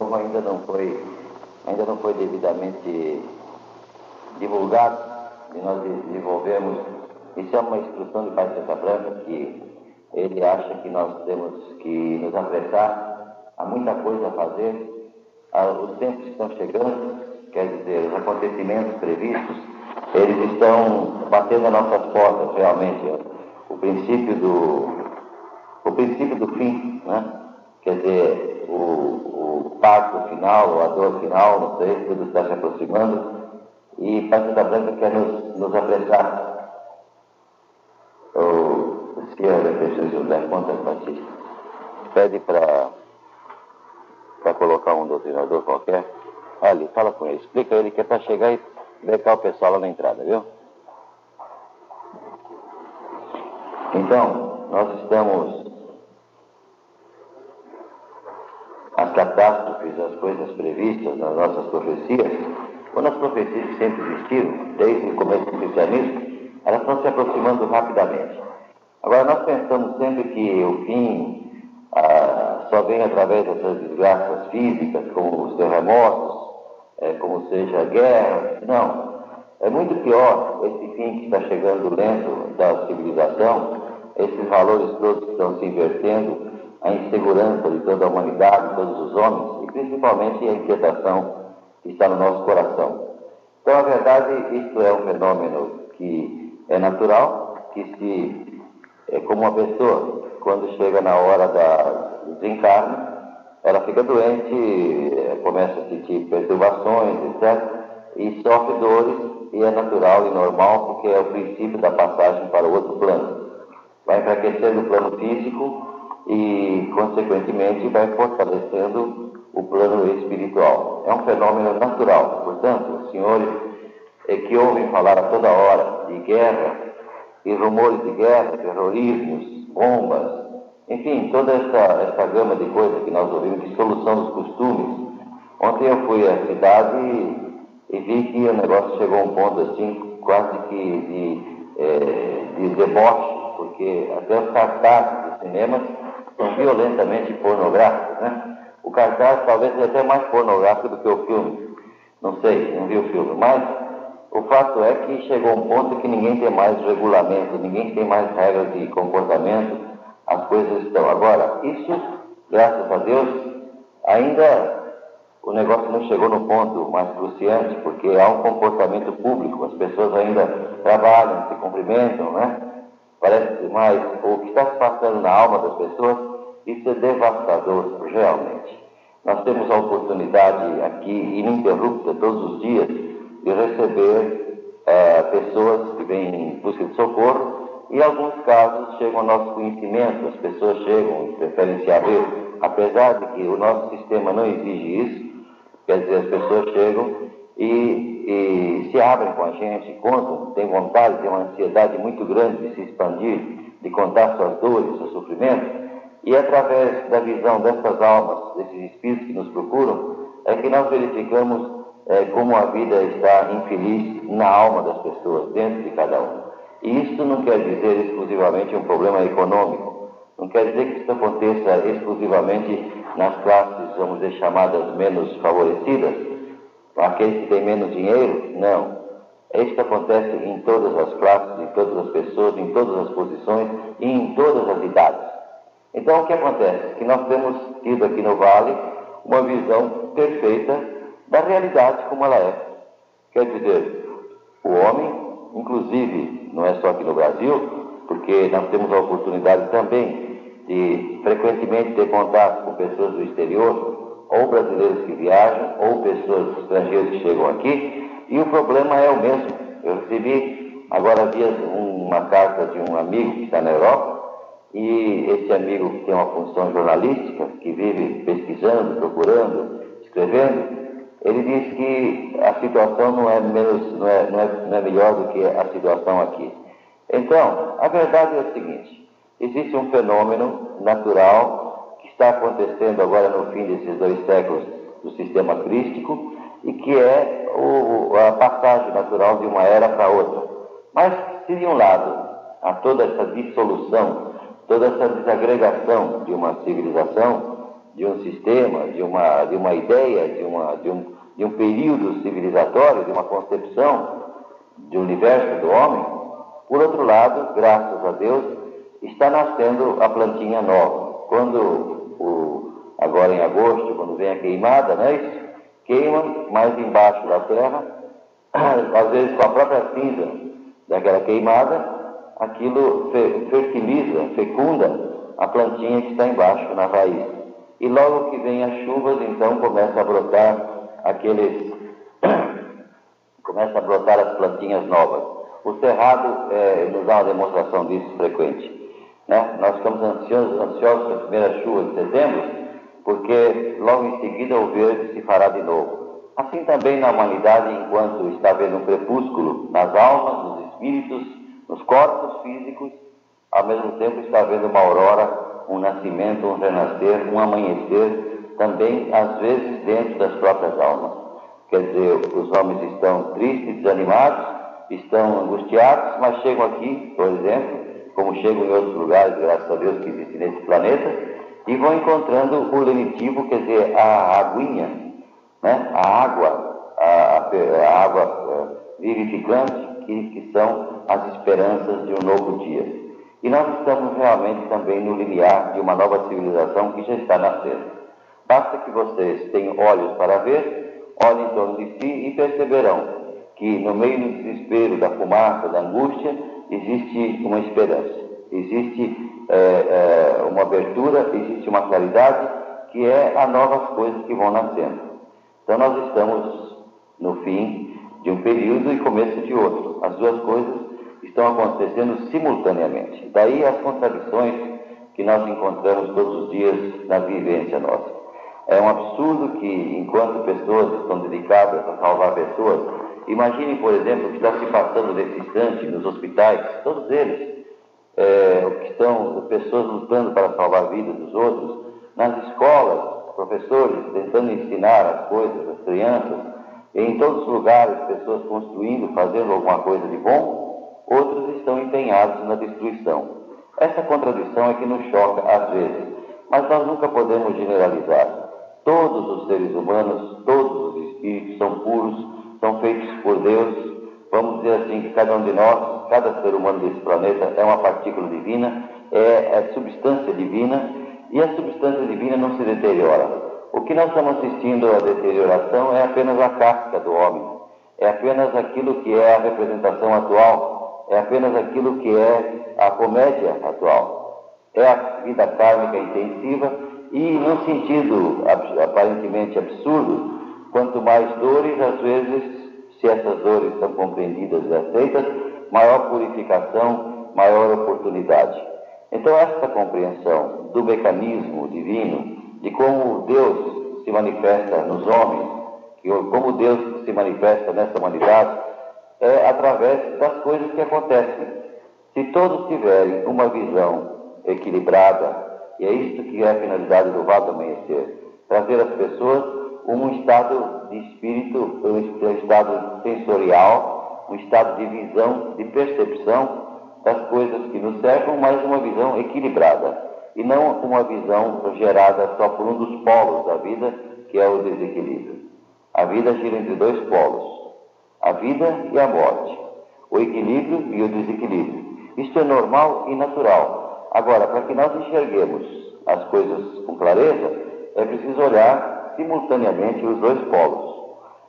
Ainda não foi, ainda não foi devidamente divulgado, e nós desenvolvemos, isso é uma instrução de Pai Santa Branca que ele acha que nós temos que nos apressar, há muita coisa a fazer, os tempos estão chegando, quer dizer, os acontecimentos previstos, eles estão batendo as nossas portas realmente. O princípio do, o princípio do fim, né? Quer dizer, o, o parto final, a dor final, não sei, tudo está se aproximando, e Santa Branca quer nos, nos apressar. O esquerda, professor José Pontas Batista, pede para colocar um doutrinador qualquer. Ali, fala com ele, explica ele que é para chegar e becar o pessoal lá na entrada, viu? Então, nós estamos as catástrofes, as coisas previstas nas nossas profecias, quando as profecias que sempre existiram, desde o começo do cristianismo, elas estão se aproximando rapidamente. Agora, nós pensamos sempre que o fim ah, só vem através dessas desgraças físicas, como os terremotos, é, como seja a guerra. Não. É muito pior esse fim que está chegando lento da civilização, esses valores todos que estão se invertendo, a insegurança de toda a humanidade, de todos os homens, e principalmente a inquietação que está no nosso coração. Então, a verdade, isto é um fenômeno que é natural, que se, é como uma pessoa, quando chega na hora do desencarne, ela fica doente, é, começa a sentir perturbações, etc., e sofre dores, e é natural e normal, porque é o princípio da passagem para o outro plano. Vai enfraquecendo o plano físico e, consequentemente, vai fortalecendo o plano espiritual. É um fenômeno natural. Portanto, os senhores é que ouvem falar a toda hora de guerra e rumores de guerra, terrorismos, bombas, enfim, toda essa, essa gama de coisas que nós ouvimos, de solução dos costumes. Ontem eu fui à cidade e, e vi que o negócio chegou a um ponto assim, quase que de, é, de deboche, porque até os cartazes dos cinemas são violentamente pornográficos, né? O cartaz talvez seja até mais pornográfico do que o filme. Não sei, não vi o filme. Mas o fato é que chegou um ponto que ninguém tem mais regulamento, ninguém tem mais regras de comportamento, as coisas estão. Agora, isso, graças a Deus, ainda o negócio não chegou no ponto mais cruciante, porque há um comportamento público, as pessoas ainda trabalham, se cumprimentam, né? Parece mais o que está se passando na alma das pessoas isso é devastador, realmente. Nós temos a oportunidade aqui, ininterrupta, todos os dias, de receber é, pessoas que vêm em busca de socorro e, alguns casos, chegam ao nosso conhecimento, as pessoas chegam preferem se abrir, apesar de que o nosso sistema não exige isso, quer dizer, as pessoas chegam e, e se abrem com a gente, contam, têm vontade, têm uma ansiedade muito grande de se expandir, de contar suas dores, seus sofrimentos, e através da visão dessas almas, desses espíritos que nos procuram, é que nós verificamos é, como a vida está infeliz na alma das pessoas, dentro de cada um. E isso não quer dizer exclusivamente um problema econômico. Não quer dizer que isso aconteça exclusivamente nas classes, vamos dizer, chamadas menos favorecidas, aqueles que têm menos dinheiro. Não. Isso acontece em todas as classes, em todas as pessoas, em todas as posições e em todas as idades. Então, o que acontece? Que nós temos tido aqui no Vale uma visão perfeita da realidade como ela é. Quer dizer, o homem, inclusive, não é só aqui no Brasil, porque nós temos a oportunidade também de frequentemente ter contato com pessoas do exterior, ou brasileiros que viajam, ou pessoas estrangeiras que chegam aqui, e o problema é o mesmo. Eu recebi agora via uma carta de um amigo que está na Europa, e esse amigo que tem uma função jornalística, que vive pesquisando, procurando, escrevendo, ele diz que a situação não é, menos, não é, não é, não é melhor do que a situação aqui. Então, a verdade é o seguinte: existe um fenômeno natural está acontecendo agora no fim desses dois séculos do sistema crístico e que é o, a passagem natural de uma era para outra. Mas, se de um lado há toda essa dissolução toda essa desagregação de uma civilização, de um sistema, de uma, de uma ideia, de, uma, de, um, de um período civilizatório, de uma concepção de universo do homem, por outro lado, graças a Deus, está nascendo a plantinha nova. Quando, o, agora em agosto, quando vem a queimada, não é isso? Queima mais embaixo da terra, às vezes com a própria cinza daquela queimada, aquilo fertiliza, fecunda a plantinha que está embaixo, na raiz. E logo que vem as chuvas, então começa a brotar aqueles. começa a brotar as plantinhas novas. O cerrado é, nos dá uma demonstração disso frequente. Né? Nós ficamos ansiosos, ansiosos a primeira chuva de setembro, porque logo em seguida o verde se fará de novo. Assim também na humanidade, enquanto está havendo um crepúsculo nas almas, nos espíritos, nos corpos físicos, ao mesmo tempo está havendo uma aurora, um nascimento, um renascer, um amanhecer, também às vezes dentro das próprias almas. Quer dizer, os homens estão tristes, desanimados, estão angustiados, mas chegam aqui, por exemplo, como chegam em outros lugares, graças a Deus que existem nesse planeta, e vão encontrando o lenitivo, quer dizer, a aguinha, né? a água, a, a, água eh, vivificante, que, que são as esperanças de um novo dia. E nós estamos realmente também no limiar de uma nova civilização que já está nascendo. Basta que vocês tenham olhos para ver, olhem em torno de si e perceberão que no meio do desespero, da fumaça, da angústia, existe uma esperança, existe é, é, uma abertura, existe uma claridade que é a novas coisas que vão nascendo. Então nós estamos no fim de um período e começo de outro. As duas coisas estão acontecendo simultaneamente. Daí as contradições que nós encontramos todos os dias na vivência nossa. É um absurdo que, enquanto pessoas estão dedicadas a salvar pessoas, imagine, por exemplo, o que está se passando nesse instante nos hospitais, todos eles, é, que estão pessoas lutando para salvar a vida dos outros, nas escolas, professores tentando ensinar as coisas às crianças, em todos os lugares, pessoas construindo, fazendo alguma coisa de bom, outros estão empenhados na destruição. Essa contradição é que nos choca às vezes, mas nós nunca podemos generalizar. Todos os seres humanos, todos os espíritos são feitos por Deus. Vamos dizer assim que cada um de nós, cada ser humano desse planeta é uma partícula divina, é, é substância divina e a substância divina não se deteriora. O que nós estamos assistindo à deterioração é apenas a casca do homem, é apenas aquilo que é a representação atual, é apenas aquilo que é a comédia atual. É a vida kármica intensiva e, num sentido aparentemente absurdo, quanto mais dores, às vezes, se essas dores são compreendidas e aceitas, maior purificação, maior oportunidade. Então, essa compreensão do mecanismo divino de como Deus se manifesta nos homens, que como Deus se manifesta nessa humanidade, é através das coisas que acontecem. Se todos tiverem uma visão equilibrada, e é isso que é a finalidade do Vado Amanhecer, trazer às pessoas um estado de espírito, um estado sensorial, um estado de visão, de percepção das coisas que nos cercam, mas uma visão equilibrada e não uma visão gerada só por um dos polos da vida, que é o desequilíbrio. A vida gira entre dois polos, a vida e a morte, o equilíbrio e o desequilíbrio. Isto é normal e natural. Agora, para que nós enxerguemos as coisas com clareza, é preciso olhar simultaneamente os dois polos.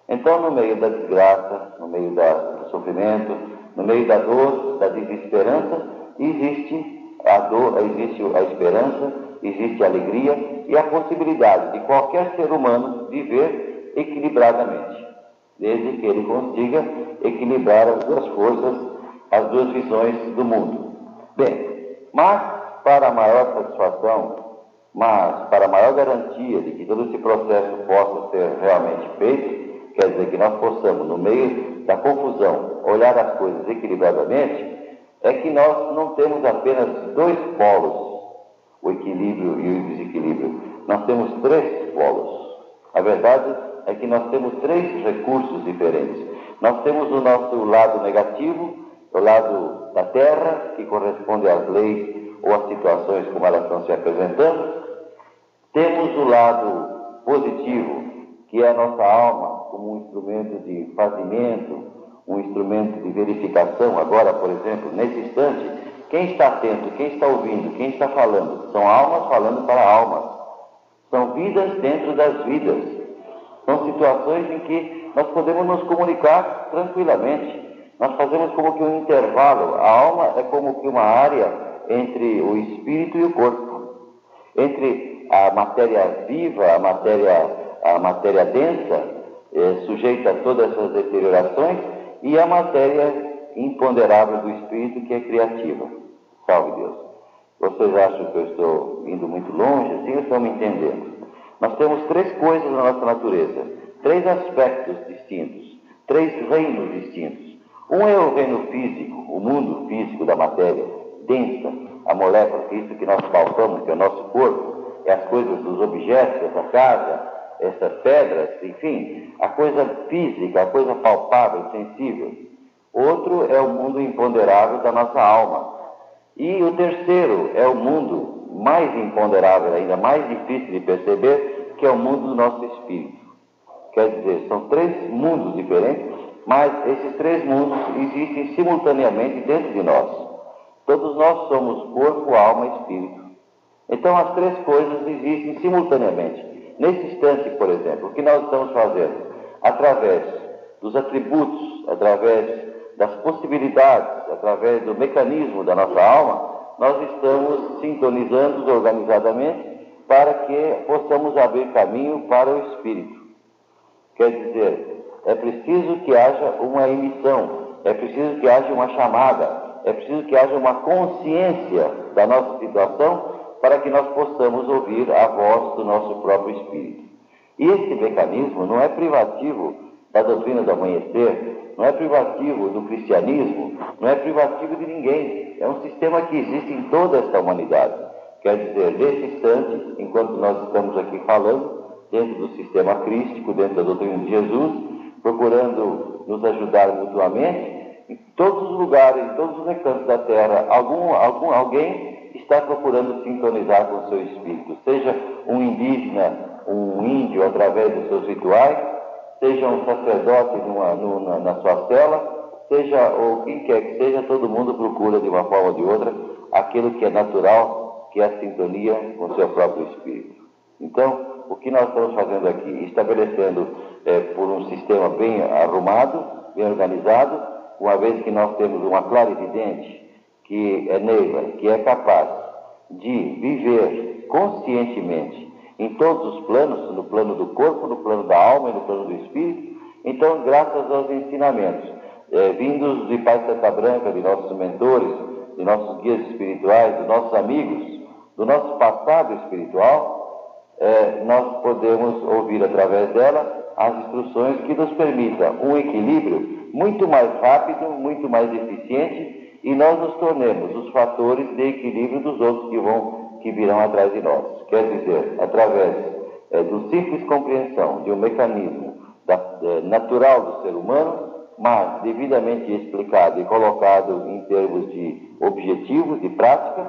Então, no meio da desgraça, no meio da, do sofrimento, no meio da dor, da desesperança, existe a dor, existe a esperança, existe a alegria e a possibilidade de qualquer ser humano viver equilibradamente, desde que ele consiga equilibrar as duas forças, as duas visões do mundo. Bem, mas para maior satisfação, mas para maior garantia de que todo esse processo possa ser realmente feito, quer dizer que nós possamos, no meio da confusão, olhar as coisas equilibradamente, é que nós não temos apenas dois polos, o equilíbrio e o desequilíbrio. Nós temos três polos. A verdade é que nós temos três recursos diferentes. Nós temos o nosso lado negativo, o lado da terra, que corresponde às leis ou às situações como elas estão se apresentando. Temos o lado positivo, que é a nossa alma como um instrumento de fazimento, um instrumento de verificação. Agora, por exemplo, nesse instante, quem está atento, quem está ouvindo, quem está falando? São almas falando para almas. São vidas dentro das vidas. São situações em que nós podemos nos comunicar tranquilamente. Nós fazemos como que um intervalo. A alma é como que uma área entre o espírito e o corpo. Entre a matéria viva, a matéria, a matéria densa, é, sujeita a todas essas deteriorações, e a matéria imponderável do espírito que é criativa. Salve Deus. Vocês acham que eu estou indo muito longe assim estão me entendendo? Nós temos três coisas na nossa natureza, três aspectos distintos, três reinos distintos. Um é o reino físico, o mundo físico da matéria, densa, a molécula, isso que nós palpamos, que é o nosso corpo, as coisas dos objetos dessa casa, essas pedras, enfim, a coisa física, a coisa palpável, sensível. Outro é o mundo imponderável da nossa alma. E o terceiro é o mundo mais imponderável, ainda mais difícil de perceber, que é o mundo do nosso espírito. Quer dizer, são três mundos diferentes, mas esses três mundos existem simultaneamente dentro de nós. Todos nós somos corpo, alma e espírito. Então as três coisas existem simultaneamente. Nesse instante, por exemplo, o que nós estamos fazendo? Através dos atributos, através das possibilidades, através do mecanismo da nossa alma, nós estamos sintonizando organizadamente para que possamos abrir caminho para o Espírito. Quer dizer, é preciso que haja uma emissão, é preciso que haja uma chamada, é preciso que haja uma consciência da nossa situação para que nós possamos ouvir a voz do nosso próprio Espírito. E esse mecanismo não é privativo da doutrina do amanhecer, não é privativo do cristianismo, não é privativo de ninguém. É um sistema que existe em toda esta humanidade. Quer dizer, nesse instante, enquanto nós estamos aqui falando, dentro do sistema crístico, dentro da doutrina de Jesus, procurando nos ajudar mutuamente, em todos os lugares, em todos os recantos da terra, algum, algum, alguém está procurando sintonizar com o seu espírito, seja um indígena, um índio através dos seus rituais, seja um sacerdote numa, numa, na sua cela, seja ou quem quer que seja, todo mundo procura de uma forma ou de outra aquilo que é natural, que é a sintonia com o seu próprio espírito. Então, o que nós estamos fazendo aqui? Estabelecendo é, por um sistema bem arrumado, bem organizado, uma vez que nós temos uma clara evidente que é neiva, que é capaz de viver conscientemente em todos os planos, no plano do corpo, no plano da alma e no plano do espírito. Então, graças aos ensinamentos é, vindos de Pai Santa Branca, de nossos mentores, de nossos guias espirituais, de nossos amigos, do nosso passado espiritual, é, nós podemos ouvir através dela as instruções que nos permitam um equilíbrio muito mais rápido, muito mais eficiente e nós nos tornemos os fatores de equilíbrio dos outros que vão que virão atrás de nós. Quer dizer, através é, do simples compreensão de um mecanismo da, é, natural do ser humano, mas devidamente explicado e colocado em termos de objetivos, de prática,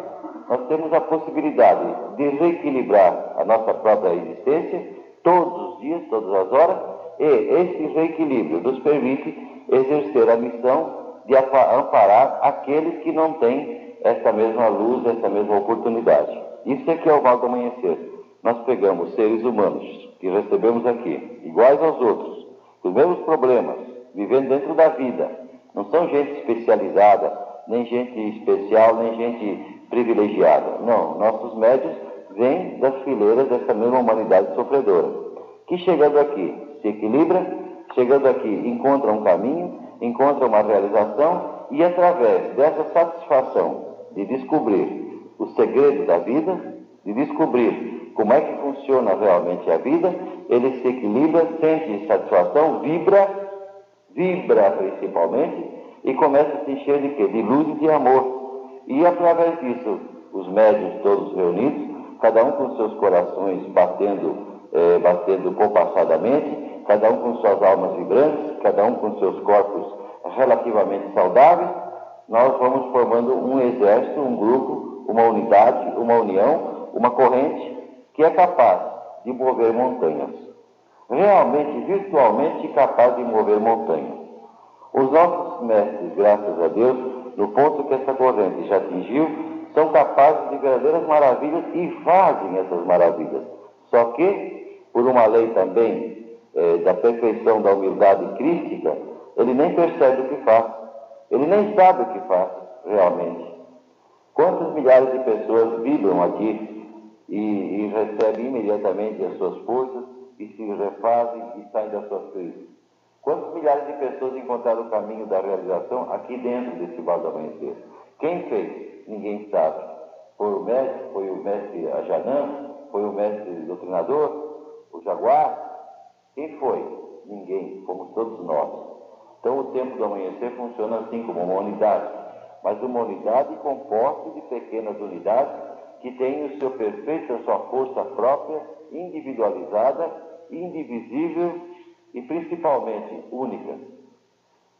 nós temos a possibilidade de reequilibrar a nossa própria existência todos os dias, todas as horas, e esse reequilíbrio nos permite exercer a missão de amparar aqueles que não têm essa mesma luz, essa mesma oportunidade. Isso é que é o mal do amanhecer. Nós pegamos seres humanos que recebemos aqui, iguais aos outros, com os mesmos problemas, vivendo dentro da vida. Não são gente especializada, nem gente especial, nem gente privilegiada. Não, nossos médios vêm das fileiras dessa mesma humanidade sofredora, que chegando aqui se equilibra, chegando aqui encontra um caminho, encontra uma realização e através dessa satisfação de descobrir o segredo da vida, de descobrir como é que funciona realmente a vida, ele se equilibra, sente satisfação, vibra, vibra principalmente, e começa a se encher de quê? De luz e de amor. E através disso, os médios todos reunidos, cada um com seus corações batendo, eh, batendo compassadamente, cada um com suas almas vibrantes, cada um com seus corpos relativamente saudáveis, nós vamos formando um exército, um grupo, uma unidade, uma união, uma corrente que é capaz de mover montanhas. Realmente, virtualmente capaz de mover montanhas. Os nossos mestres, graças a Deus, no ponto que essa corrente já atingiu, são capazes de verdadeiras maravilhas e fazem essas maravilhas. Só que, por uma lei também é, da perfeição da humildade crística, ele nem percebe o que faz. Ele nem sabe o que faz, realmente. Quantas milhares de pessoas vibram aqui e, e recebem imediatamente as suas forças e se refazem e saem das suas crises? Quantos milhares de pessoas encontraram o caminho da realização aqui dentro desse vale do amanhecer? Quem fez? Ninguém sabe. Foi o mestre, foi o mestre Ajanã, foi o mestre doutrinador, o Jaguar? Quem foi? Ninguém, como todos nós. Então o tempo do amanhecer funciona assim como uma unidade, mas uma unidade composta de pequenas unidades que têm o seu perfeito, a sua força própria, individualizada, indivisível e principalmente única.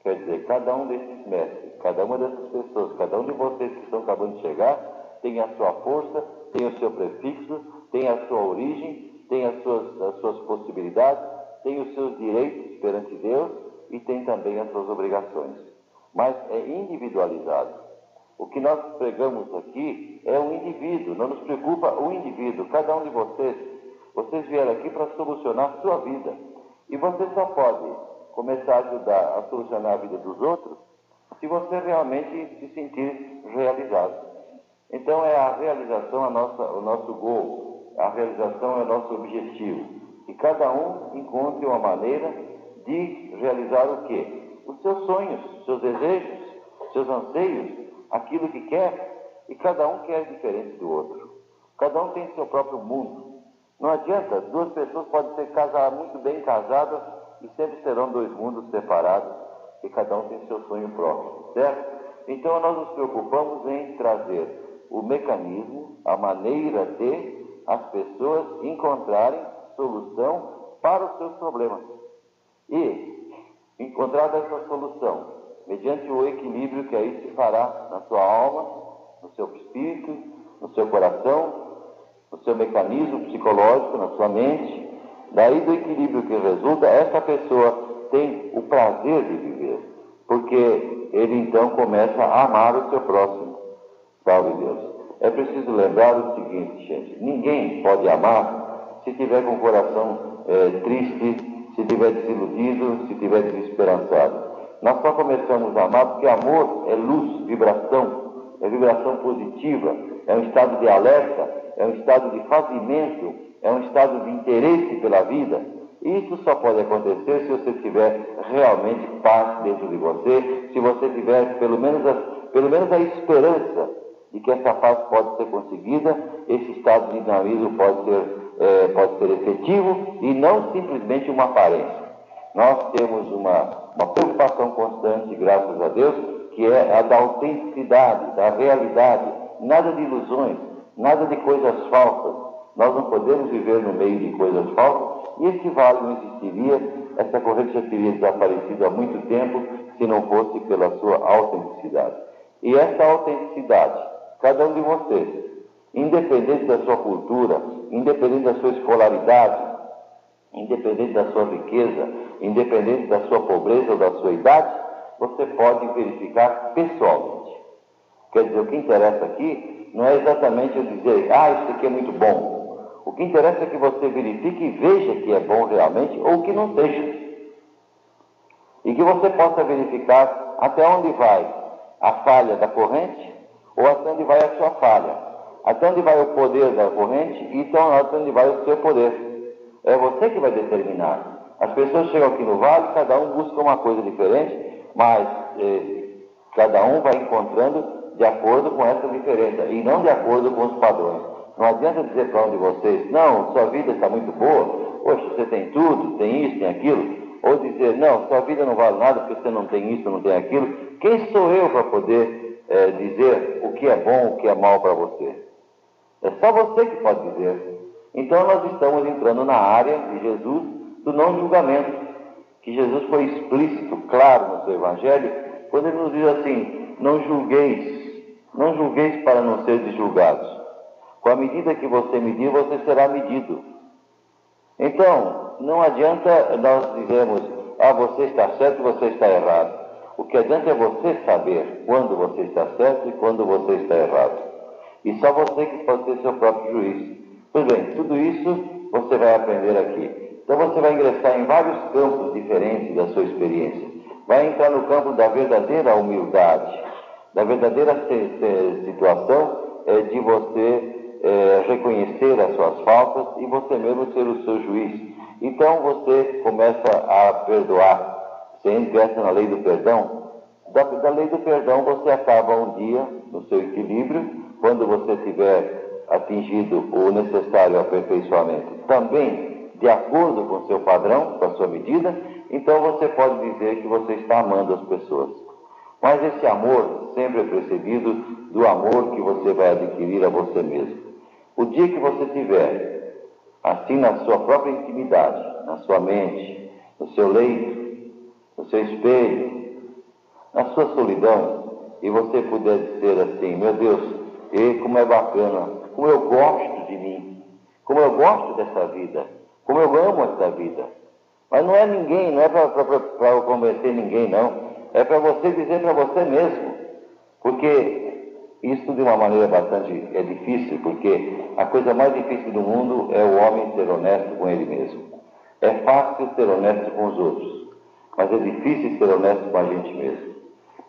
Quer dizer, cada um desses mestres, cada uma dessas pessoas, cada um de vocês que estão acabando de chegar, tem a sua força, tem o seu prefixo, tem a sua origem, tem as suas, as suas possibilidades, tem os seus direitos perante Deus e tem também as suas obrigações. Mas é individualizado. O que nós pregamos aqui é o indivíduo, não nos preocupa o indivíduo. Cada um de vocês, vocês vieram aqui para solucionar a sua vida. E você só pode começar a ajudar a solucionar a vida dos outros se você realmente se sentir realizado. Então é a realização a nossa, o nosso gol, a realização é o nosso objetivo. E cada um encontre uma maneira de realizar o quê? Os seus sonhos, seus desejos, seus anseios, aquilo que quer, e cada um quer diferente do outro. Cada um tem seu próprio mundo. Não adianta, duas pessoas podem ser muito bem casadas e sempre serão dois mundos separados, e cada um tem seu sonho próprio, certo? Então nós nos preocupamos em trazer o mecanismo, a maneira de as pessoas encontrarem solução para os seus problemas. E, encontrada essa solução, mediante o equilíbrio que aí se fará na sua alma, no seu espírito, no seu coração, no seu mecanismo psicológico, na sua mente, daí do equilíbrio que resulta, essa pessoa tem o prazer de viver, porque ele então começa a amar o seu próximo. Salve Deus. É preciso lembrar o seguinte, gente: ninguém pode amar se tiver com o coração é, triste, se tiver desiludido, se tiver desesperançado. Nós só começamos a amar porque amor é luz, vibração, é vibração positiva, é um estado de alerta, é um estado de fazimento, é um estado de interesse pela vida. Isso só pode acontecer se você tiver realmente paz dentro de você, se você tiver pelo menos a, pelo menos a esperança de que essa paz pode ser conseguida, esse estado de dinamismo pode ser, é, pode ser efetivo e não simplesmente uma aparência. Nós temos uma, uma preocupação constante, graças a Deus, que é a da autenticidade, da realidade, nada de ilusões, nada de coisas falsas. Nós não podemos viver no meio de coisas falsas e esse vale não existiria, essa corrente já teria desaparecido há muito tempo se não fosse pela sua autenticidade. E essa autenticidade, cada um de vocês, independente da sua cultura, independente da sua escolaridade, independente da sua riqueza, independente da sua pobreza ou da sua idade, você pode verificar pessoalmente. Quer dizer, o que interessa aqui não é exatamente eu dizer, ah, isso aqui é muito bom. O que interessa é que você verifique e veja que é bom realmente ou que não seja. E que você possa verificar até onde vai a falha da corrente ou até onde vai a sua falha. Até onde vai o poder da corrente e então até onde vai o seu poder. É você que vai determinar. As pessoas chegam aqui no vale, cada um busca uma coisa diferente, mas eh, cada um vai encontrando de acordo com essa diferença e não de acordo com os padrões. Não adianta dizer para um de vocês, não, sua vida está muito boa, poxa, você tem tudo, tem isso, tem aquilo, ou dizer, não, sua vida não vale nada porque você não tem isso, não tem aquilo. Quem sou eu para poder é, dizer o que é bom, o que é mal para você? É só você que pode dizer. Então nós estamos entrando na área de Jesus do não julgamento, que Jesus foi explícito, claro no seu Evangelho, quando ele nos diz assim: não julgueis não julgueis para não seres julgados. Com a medida que você medir, você será medido. Então, não adianta nós dizermos, ah, você está certo você está errado. O que adianta é você saber quando você está certo e quando você está errado. E só você que pode ser seu próprio juiz. Pois bem, tudo isso você vai aprender aqui. Então você vai ingressar em vários campos diferentes da sua experiência. Vai entrar no campo da verdadeira humildade, da verdadeira situação é, de você é, reconhecer as suas faltas e você mesmo ser o seu juiz. Então você começa a perdoar. Você ingressa na lei do perdão. Da, da lei do perdão você acaba um dia no seu equilíbrio, quando você tiver atingido o necessário aperfeiçoamento. Também de acordo com seu padrão, com a sua medida, então você pode dizer que você está amando as pessoas. Mas esse amor sempre é precedido do amor que você vai adquirir a você mesmo. O dia que você tiver, assim na sua própria intimidade, na sua mente, no seu leito, no seu espelho, na sua solidão, e você puder dizer assim: Meu Deus, e como é bacana, como eu gosto de mim, como eu gosto dessa vida, como eu amo essa vida. Mas não é ninguém, não é para convencer ninguém, não. É para você dizer para você mesmo. Porque isso de uma maneira bastante é difícil, porque a coisa mais difícil do mundo é o homem ser honesto com ele mesmo. É fácil ser honesto com os outros, mas é difícil ser honesto com a gente mesmo.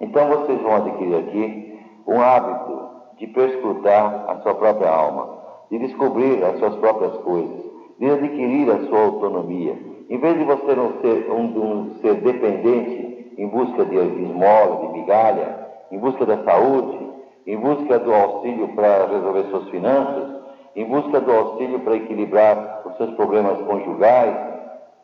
Então vocês vão adquirir aqui um hábito de perscrutar a sua própria alma, de descobrir as suas próprias coisas, de adquirir a sua autonomia. Em vez de você não ser um, um ser dependente em busca de esmola, de migalha, em busca da saúde, em busca do auxílio para resolver suas finanças, em busca do auxílio para equilibrar os seus problemas conjugais,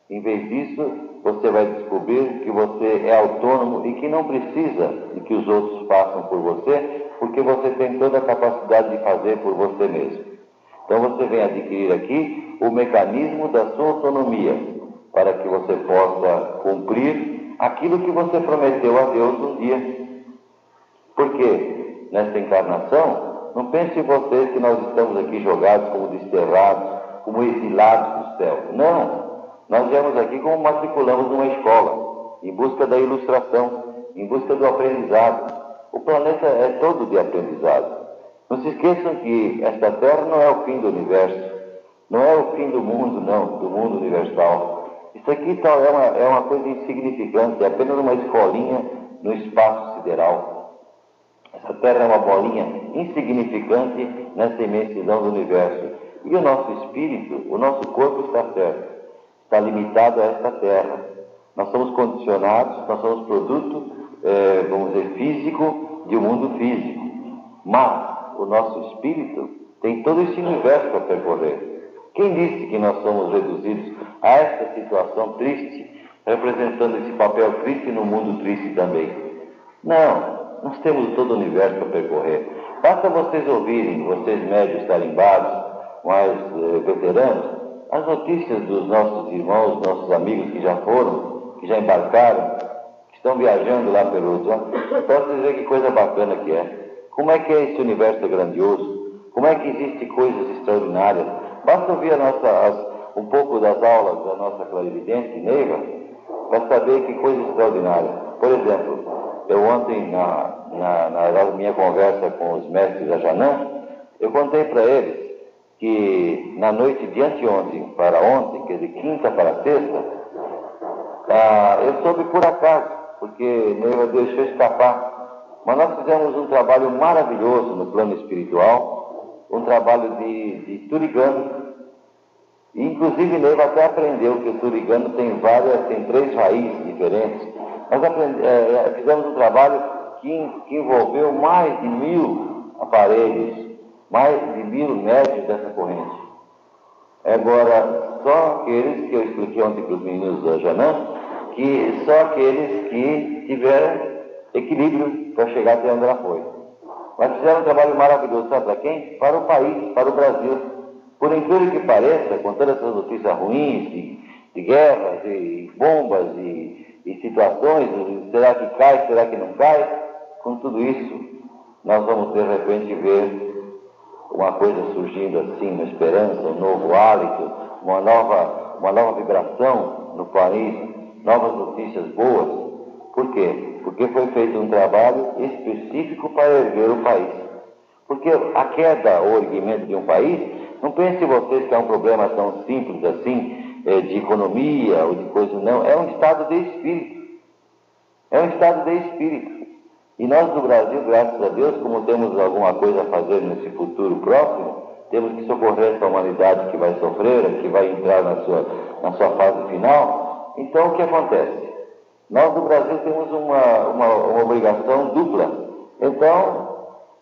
em vez disso, você vai descobrir que você é autônomo e que não precisa de que os outros façam por você, porque você tem toda a capacidade de fazer por você mesmo. Então você vem adquirir aqui o mecanismo da sua autonomia, para que você possa cumprir aquilo que você prometeu a Deus um dia. Porque nesta encarnação, não pense você que nós estamos aqui jogados como desterrados, como exilados do céu. Não. Nós viemos aqui como matriculamos numa escola, em busca da ilustração, em busca do aprendizado. O planeta é todo de aprendizado. Não se esqueçam que esta Terra não é o fim do universo, não é o fim do mundo, não, do mundo universal. Isso aqui tá, é, uma, é uma coisa insignificante, é apenas uma escolinha no espaço sideral. Essa Terra é uma bolinha insignificante nessa imensidão do universo. E o nosso espírito, o nosso corpo está certo está limitado a esta terra. Nós somos condicionados, nós somos produto, é, vamos dizer, físico de um mundo físico. Mas o nosso espírito tem todo esse universo para percorrer. Quem disse que nós somos reduzidos a esta situação triste, representando esse papel triste no mundo triste também? Não, nós temos todo o universo para percorrer. Basta vocês ouvirem, vocês médios tarimbados, mais eh, veteranos, as notícias dos nossos irmãos, nossos amigos que já foram, que já embarcaram, estão viajando lá pelo posso dizer que coisa bacana que é. Como é que é esse universo grandioso? Como é que existem coisas extraordinárias? Basta ouvir nossa, as, um pouco das aulas da nossa clarividente, Neiva, para saber que coisa extraordinária. Por exemplo, eu ontem, na, na, na minha conversa com os mestres da Janã, eu contei para eles que na noite de anteontem para ontem, quer dizer, quinta para sexta, ah, eu soube por acaso, porque Neiva deixou escapar. Mas nós fizemos um trabalho maravilhoso no plano espiritual, um trabalho de, de turigano. Inclusive Neiva até aprendeu que o turigano tem várias, tem três raízes diferentes. Nós aprend, é, fizemos um trabalho que, que envolveu mais de mil aparelhos mais de mil metros dessa corrente. Agora, só aqueles que eu expliquei ontem para os meninos da Janã, que só aqueles que tiveram equilíbrio para chegar até onde ela foi. Mas fizeram um trabalho maravilhoso, sabe para quem? Para o país, para o Brasil. Por incrível que pareça, com todas essas notícias ruins de, de guerras e bombas e situações, será que cai, será que não cai? Com tudo isso, nós vamos de repente ver uma coisa surgindo assim, uma esperança, um novo hálito, uma nova, uma nova vibração no país, novas notícias boas. Por quê? Porque foi feito um trabalho específico para erguer o país. Porque a queda ou erguimento de um país, não pense vocês que é um problema tão simples assim, é, de economia ou de coisa, não. É um estado de espírito. É um estado de espírito. E nós do Brasil, graças a Deus, como temos alguma coisa a fazer nesse futuro próximo, temos que socorrer essa humanidade que vai sofrer, que vai entrar na sua, na sua fase final. Então, o que acontece? Nós do Brasil temos uma, uma, uma obrigação dupla. Então,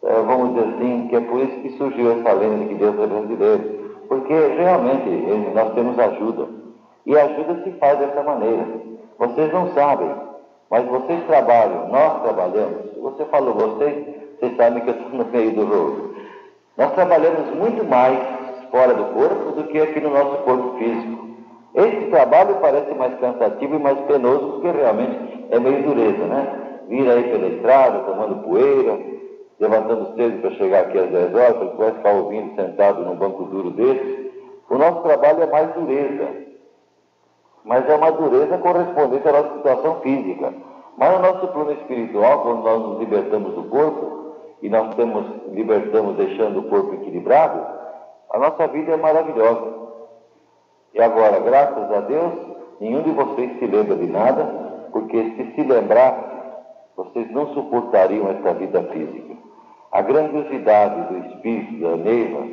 é, vamos dizer assim, que é por isso que surgiu essa lenda que Deus é brasileiro. Porque realmente nós temos ajuda. E a ajuda se faz dessa maneira. Vocês não sabem, mas vocês trabalham, nós trabalhamos. Você falou, vocês, vocês sabem que eu estou no meio do jogo. Nós trabalhamos muito mais fora do corpo do que aqui no nosso corpo físico. Esse trabalho parece mais cansativo e mais penoso porque realmente é meio dureza, né? Vir aí pela estrada, tomando poeira, levantando cedo para chegar aqui às 10 horas, para depois ficar ouvindo sentado num banco duro desse. O nosso trabalho é mais dureza, mas é uma dureza correspondente à nossa situação física. Mas no nosso plano espiritual, quando nós nos libertamos do corpo, e nós temos, libertamos deixando o corpo equilibrado, a nossa vida é maravilhosa. E agora, graças a Deus, nenhum de vocês se lembra de nada, porque se se lembrar, vocês não suportariam esta vida física. A grandiosidade do espírito da Neiva,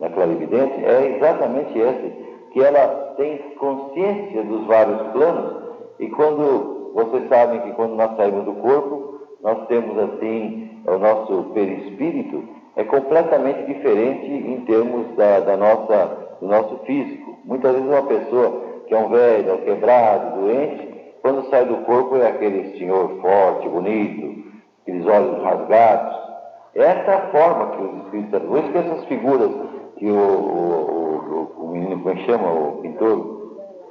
da clarividente, é exatamente essa, que ela tem consciência dos vários planos, e quando vocês sabem que quando nós saímos do corpo, nós temos assim o nosso perispírito, é completamente diferente em termos da, da nossa, do nosso físico. Muitas vezes uma pessoa que é um velho, quebrado, doente, quando sai do corpo é aquele senhor forte, bonito, aqueles olhos rasgados. Essa é a forma que os espíritos Por isso que essas figuras que o, o, o, o menino, como é chama, o pintor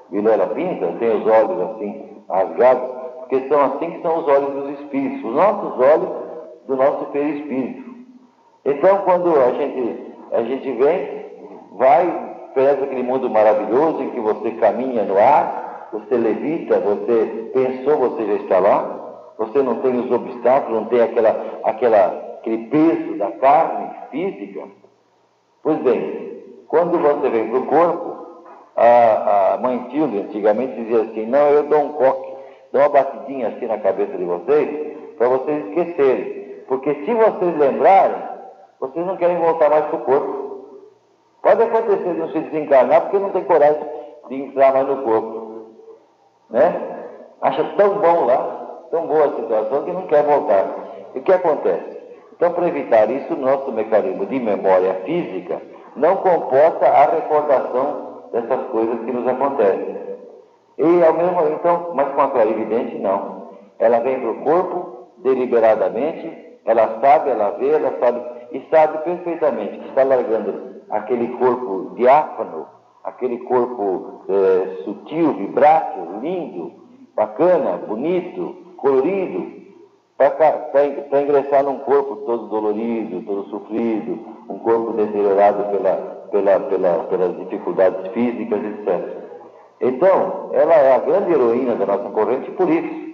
Vilela pinta, tem os olhos assim rasgados, porque são assim que são os olhos dos espíritos, os nossos olhos do nosso perispírito. Então, quando a gente, a gente vem, vai Perante aquele mundo maravilhoso em que você caminha no ar, você levita, você pensou, você já está lá, você não tem os obstáculos, não tem aquela, aquela, aquele peso da carne física. Pois bem, quando você vem para o corpo, a, a mãe Tilde antigamente dizia assim, não, eu dou um coque, dou uma batidinha assim na cabeça de vocês, para vocês esquecerem. Porque se vocês lembrarem, vocês não querem voltar mais para o corpo. Pode acontecer de não se desencarnar porque não tem coragem de entrar mais no corpo. Né? Acha tão bom lá, tão boa a situação que não quer voltar. E o que acontece? Então, para evitar isso, nosso mecanismo de memória física não comporta a recordação dessas coisas que nos acontecem. E ao mesmo então, mas com a clarividente não. Ela vem para o corpo deliberadamente, ela sabe, ela vê, ela sabe, e sabe perfeitamente que está largando aquele corpo diáfano, aquele corpo é, sutil, vibrátil, lindo, bacana, bonito, colorido, para ingressar num corpo todo dolorido, todo sofrido, um corpo deteriorado pela, pela, pela, pelas dificuldades físicas, etc. Então, ela é a grande heroína da nossa corrente por isso,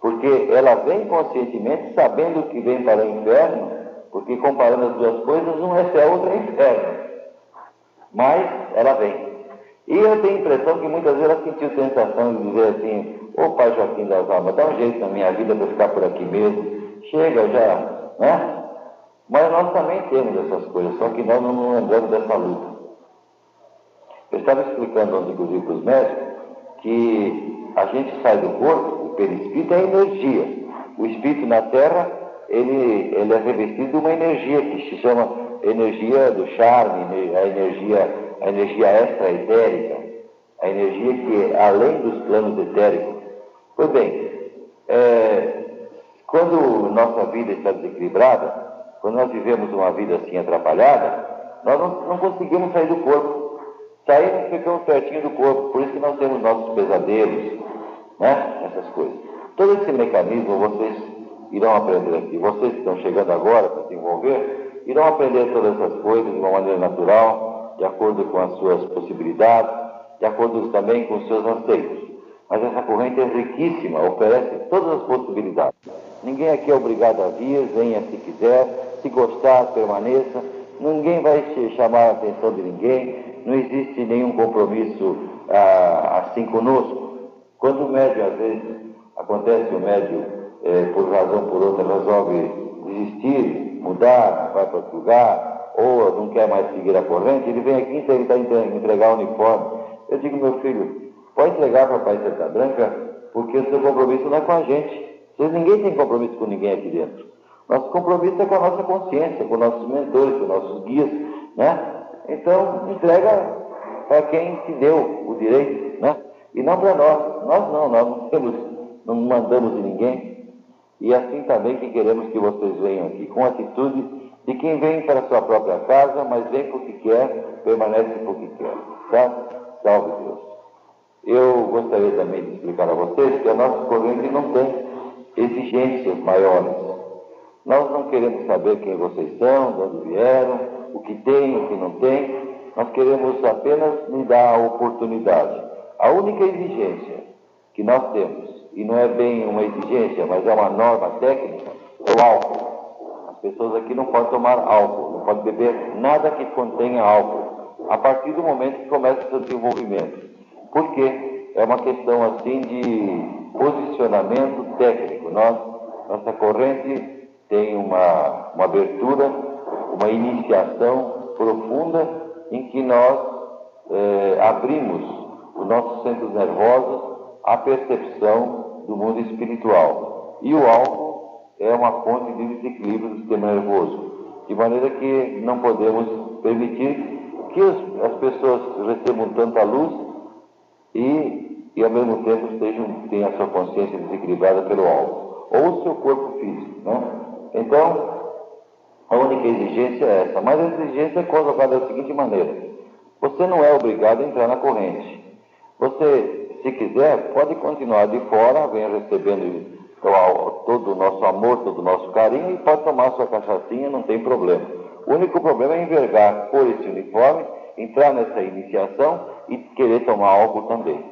porque ela vem conscientemente sabendo que vem para o inferno, porque comparando as duas coisas, um é céu, outro é inferno mas ela vem. E eu tenho a impressão que muitas vezes ela sentiu sensação de dizer assim, ô pai Joaquim das Almas, dá um jeito na minha vida para ficar por aqui mesmo, chega já, né? Mas nós também temos essas coisas, só que nós não lembramos dessa luta. Eu estava explicando ontem, inclusive, para os médicos, que a gente sai do corpo, o perispírito é energia. O espírito na Terra, ele, ele é revestido de uma energia que se chama energia do charme, a energia, a energia extra-etérica, a energia que é além dos planos etéricos. Pois bem, é, quando nossa vida está desequilibrada, quando nós vivemos uma vida assim atrapalhada, nós não, não conseguimos sair do corpo. Saímos ficamos pertinho do corpo, por isso que nós temos nossos pesadelos, né? essas coisas. Todo esse mecanismo vocês irão aprender aqui. Vocês que estão chegando agora para se envolver, irão aprender todas essas coisas de uma maneira natural, de acordo com as suas possibilidades, de acordo também com os seus anseios. Mas essa corrente é riquíssima, oferece todas as possibilidades. Ninguém aqui é obrigado a vir, venha se quiser, se gostar, permaneça. Ninguém vai chamar a atenção de ninguém, não existe nenhum compromisso ah, assim conosco. Quando o médium, às vezes, acontece o médium, eh, por razão ou por outra, resolve desistir, mudar, vai para outro lugar, ou não quer mais seguir a corrente, ele vem aqui tentar entregar o uniforme. Eu digo, meu filho, pode entregar para a Pai Santa Branca, porque o seu compromisso não é com a gente. Vocês, ninguém tem compromisso com ninguém aqui dentro. Nosso compromisso é com a nossa consciência, com nossos mentores, com nossos guias, né? Então, entrega para quem te deu o direito, né? E não para nós. Nós não, nós não temos, não mandamos de ninguém. E assim também que queremos que vocês venham aqui, com atitude de quem vem para a sua própria casa, mas vem porque quer, permanece porque quer. Tá? Salve Deus. Eu gostaria também de explicar a vocês que a nossa corrente não tem exigências maiores. Nós não queremos saber quem vocês são, de onde vieram, o que tem, o que não tem. Nós queremos apenas lhe dar a oportunidade. A única exigência que nós temos, e não é bem uma exigência, mas é uma norma técnica, o álcool. As pessoas aqui não podem tomar álcool, não podem beber nada que contenha álcool, a partir do momento que começa o seu desenvolvimento. Por quê? É uma questão assim de posicionamento técnico. Nós, nossa corrente tem uma, uma abertura, uma iniciação profunda em que nós eh, abrimos os nossos centros nervosos à percepção do mundo espiritual. E o álcool é uma fonte de desequilíbrio do sistema nervoso, de maneira que não podemos permitir que as pessoas recebam tanta luz e, e ao mesmo tempo estejam, tenham a sua consciência desequilibrada pelo álcool, ou o seu corpo físico. Né? Então, a única exigência é essa, mas a exigência é colocada da seguinte maneira: você não é obrigado a entrar na corrente. Você, se quiser, pode continuar de fora, vem recebendo todo o nosso amor, todo o nosso carinho e pode tomar sua cachaçinha, não tem problema. O único problema é envergar por esse uniforme, entrar nessa iniciação e querer tomar algo também.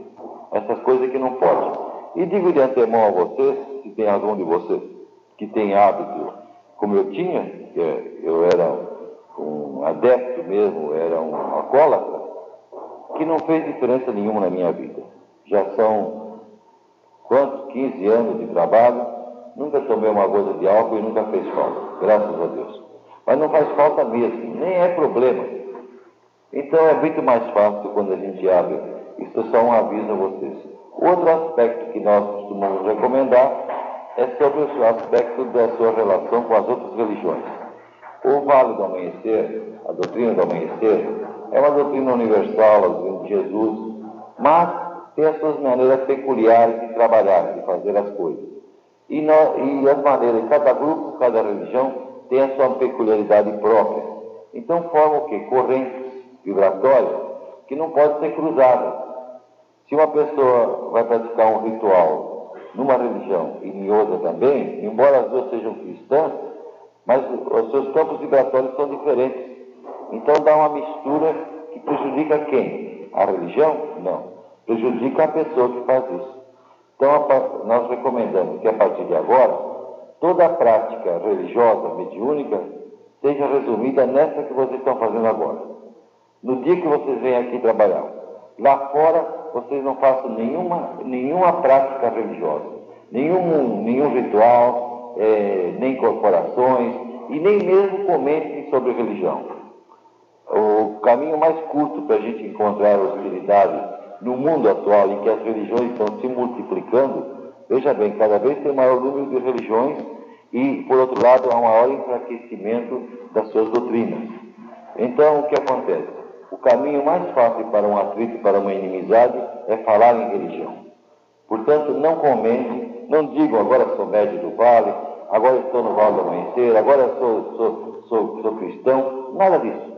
Essas coisas que não pode. E digo de antemão a vocês, se tem algum de vocês que tem hábito como eu tinha, eu era um adepto mesmo, era um alcoólatra, que não fez diferença nenhuma na minha vida. Já são quantos? 15 anos de trabalho, nunca tomei uma gota de álcool e nunca fez falta, graças a Deus. Mas não faz falta mesmo, nem é problema. Então é muito mais fácil quando a gente abre. Isso é só um aviso a vocês. Outro aspecto que nós costumamos recomendar é sobre o aspecto da sua relação com as outras religiões. O Vale do Amanhecer, a doutrina do Amanhecer, é uma doutrina universal, de Jesus, mas tem as suas maneiras peculiares de trabalhar, de fazer as coisas. E, e as maneiras, cada grupo, cada religião tem a sua peculiaridade própria. Então formam o quê? Correntes vibratórias que não podem ser cruzadas. Se uma pessoa vai praticar um ritual numa religião e em outra também, embora as duas sejam cristãs, mas os seus campos vibratórios são diferentes. Então dá uma mistura que prejudica quem? A religião? Não. Prejudica a pessoa que faz isso. Então nós recomendamos que a partir de agora, toda a prática religiosa, mediúnica, seja resumida nessa que vocês estão fazendo agora. No dia que vocês vêm aqui trabalhar. Lá fora, vocês não façam nenhuma, nenhuma prática religiosa, nenhum, nenhum ritual, é, nem corporações, e nem mesmo comentem sobre religião. O caminho mais curto para a gente encontrar a hostilidade no mundo atual, em que as religiões estão se multiplicando, veja bem, cada vez tem maior número de religiões e, por outro lado, há um maior enfraquecimento das suas doutrinas. Então, o que acontece? O caminho mais fácil para um atrito, para uma inimizade, é falar em religião. Portanto, não comentem, não digam agora sou médio do vale, agora estou no Vale do Amanhecer, agora sou, sou, sou, sou cristão, nada disso.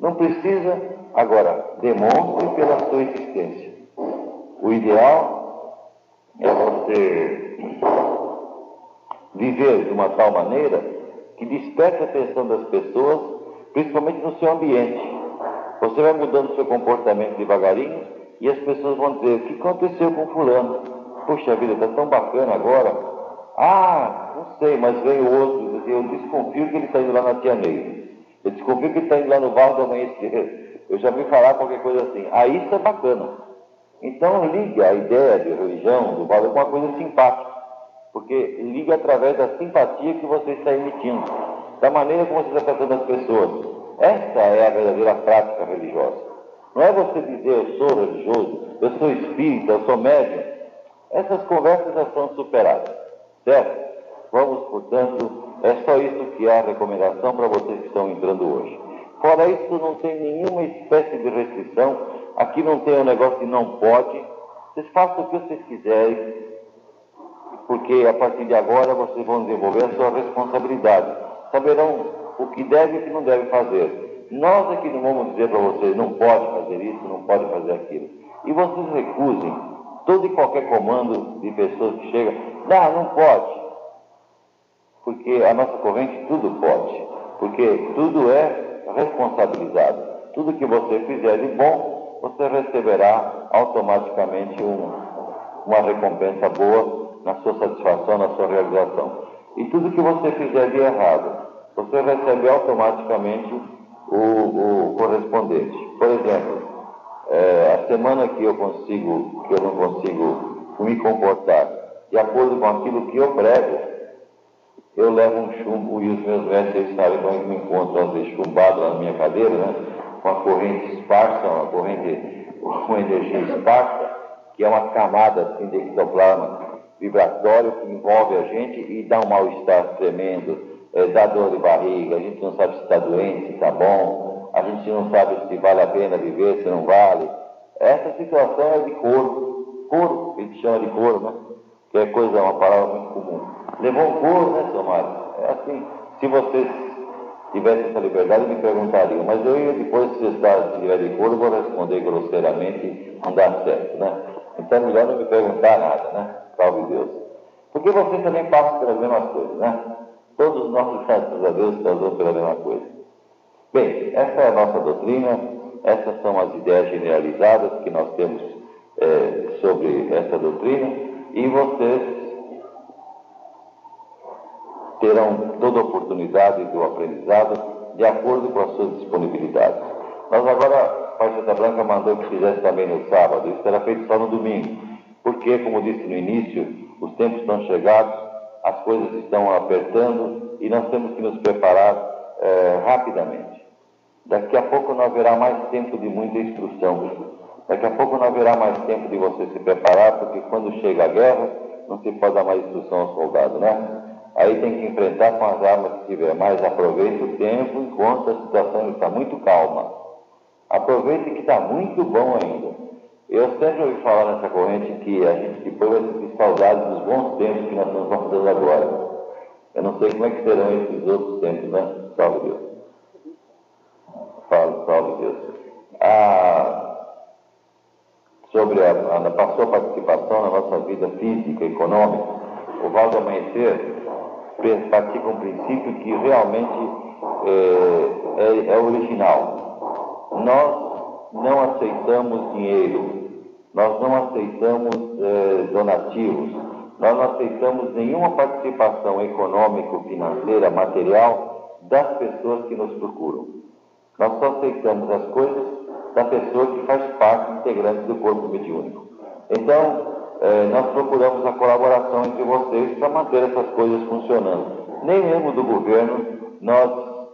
Não precisa, agora, demonstre pela sua existência. O ideal é você viver de uma tal maneira que desperte a atenção das pessoas, principalmente no seu ambiente. Você vai mudando seu comportamento devagarinho e as pessoas vão dizer: o que aconteceu com Fulano? Puxa vida, está tão bacana agora. Ah, não sei, mas veio outro. Eu desconfio que ele está indo lá na Tia Ney. Eu desconfio que está indo lá no Val do Amanhecer. Eu já vi falar qualquer coisa assim. Aí ah, isso é bacana. Então ligue a ideia de religião do Val com uma coisa simpática. Porque liga através da simpatia que você está emitindo, da maneira como você está tratando as pessoas. Essa é a verdadeira prática religiosa. Não é você dizer eu sou religioso, eu sou espírita, eu sou médium. Essas conversas já são superadas, certo? Vamos, portanto, é só isso que é a recomendação para vocês que estão entrando hoje. Fora isso, não tem nenhuma espécie de restrição. Aqui não tem um negócio de não pode. Vocês façam o que vocês quiserem, porque a partir de agora vocês vão desenvolver a sua responsabilidade. Saberão o que deve e o que não deve fazer. Nós aqui não vamos dizer para vocês, não pode fazer isso, não pode fazer aquilo. E vocês recusem todo e qualquer comando de pessoas que chegam, não, não pode. Porque a nossa corrente tudo pode. Porque tudo é responsabilizado. Tudo que você fizer de bom, você receberá automaticamente um, uma recompensa boa na sua satisfação, na sua realização. E tudo que você fizer de errado, você recebe automaticamente o, o correspondente. Por exemplo, é, a semana que eu consigo, que eu não consigo me comportar de acordo com aquilo que eu prego, eu levo um chumbo e os meus mestres sabem como eu me encontro, às vezes chumbado na minha cadeira, né? com a corrente esparsa, uma corrente com energia esparsa, que é uma camada assim, de ectoplasma vibratório que envolve a gente e dá um mal-estar tremendo é, dá dor de barriga, a gente não sabe se está doente, se está bom, a gente não sabe se vale a pena viver, se não vale. Essa situação é de couro, que a gente chama de couro, né? Que é coisa, uma palavra muito comum. Levou um couro, né, seu Mário? É assim, se vocês tivessem essa liberdade, me perguntariam, mas eu ia depois, se está se tiver de couro, vou responder grosseiramente, não dá certo, né? Então é melhor não me perguntar nada, né? Salve Deus. Porque vocês também passam pelas mesmas coisas, né? Todos nós, graças a Deus, passamos pela mesma coisa. Bem, essa é a nossa doutrina, essas são as ideias generalizadas que nós temos é, sobre essa doutrina e vocês terão toda a oportunidade do aprendizado de acordo com as suas disponibilidades. Nós agora, a Faixa Branca mandou que fizesse também no sábado, isso será feito só no domingo, porque, como disse no início, os tempos estão chegados as coisas estão apertando e nós temos que nos preparar é, rapidamente. Daqui a pouco não haverá mais tempo de muita instrução. Daqui a pouco não haverá mais tempo de você se preparar, porque quando chega a guerra, não se pode dar mais instrução ao soldado, né? Aí tem que enfrentar com as armas que tiver. Mas aproveite o tempo enquanto a situação está muito calma. Aproveite que está muito bom ainda. Eu sempre ouvi falar nessa corrente que a gente depois vai sentir saudade dos bons tempos que nós estamos passando agora. Eu não sei como é que serão esses outros tempos, né? Salve Deus. Salve, salve Deus. Ah, sobre a, a, a participação na nossa vida física, econômica, o Val do Amanhecer pratica um princípio que realmente é, é, é original. Nós não aceitamos dinheiro nós não aceitamos eh, donativos, nós não aceitamos nenhuma participação econômico-financeira, material das pessoas que nos procuram. Nós só aceitamos as coisas da pessoa que faz parte integrante do corpo mediúnico. Então, eh, nós procuramos a colaboração entre vocês para manter essas coisas funcionando. Nem mesmo do governo nós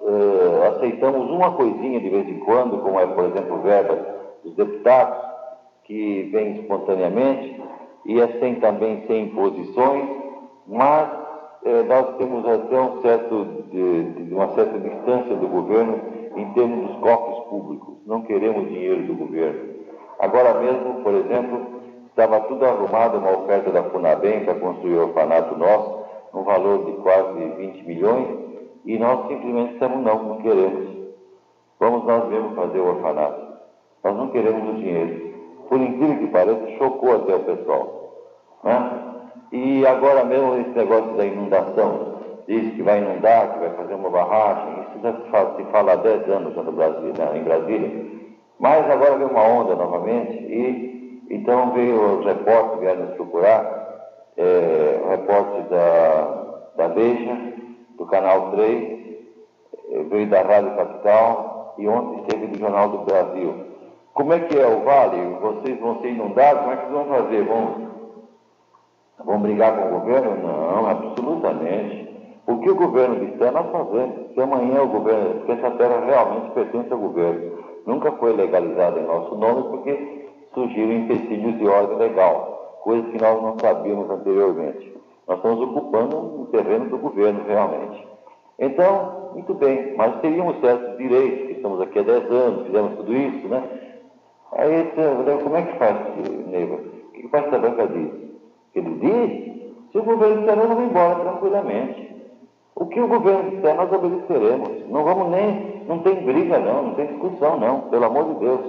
eh, aceitamos uma coisinha de vez em quando, como é, por exemplo, verba dos deputados, que vem espontaneamente e assim também sem imposições, mas eh, nós temos até um certo, de, de uma certa distância do governo em termos dos cofres públicos. Não queremos dinheiro do governo. Agora mesmo, por exemplo, estava tudo arrumado uma oferta da Funabem para construir o orfanato nosso, no valor de quase 20 milhões, e nós simplesmente estamos não, não queremos. Vamos nós mesmos fazer o orfanato. Nós não queremos o dinheiro por incrível que pareça, chocou até o pessoal. Né? E agora mesmo esse negócio da inundação, diz que vai inundar, que vai fazer uma barragem. Já se fala, há 10 anos no Brasil, né, em Brasília. Mas agora veio uma onda novamente e então veio os repórteres vieram nos procurar, é, repórteres da, da Veja, do Canal 3, é, veio da Rádio Capital e ontem esteve do Jornal do Brasil. Como é que é o Vale? Vocês vão ser inundados? Como é que vão fazer? Vão, vão brigar com o governo? Não, absolutamente. O que o governo disser, nós fazemos. Se amanhã o governo, porque essa terra realmente pertence ao governo nunca foi legalizada em nosso nome porque surgiram empecilhos de ordem legal, coisas que nós não sabíamos anteriormente. Nós estamos ocupando um terreno do governo, realmente. Então, muito bem, mas teríamos certos direitos, que estamos aqui há 10 anos, fizemos tudo isso, né? Aí, como é que faz, Neiva? O que o pastor Branca diz? Ele diz, se o governo disser, eu vou embora tranquilamente. O que o governo disser, nós obedeceremos. Não vamos nem, não tem briga não, não tem discussão não, pelo amor de Deus.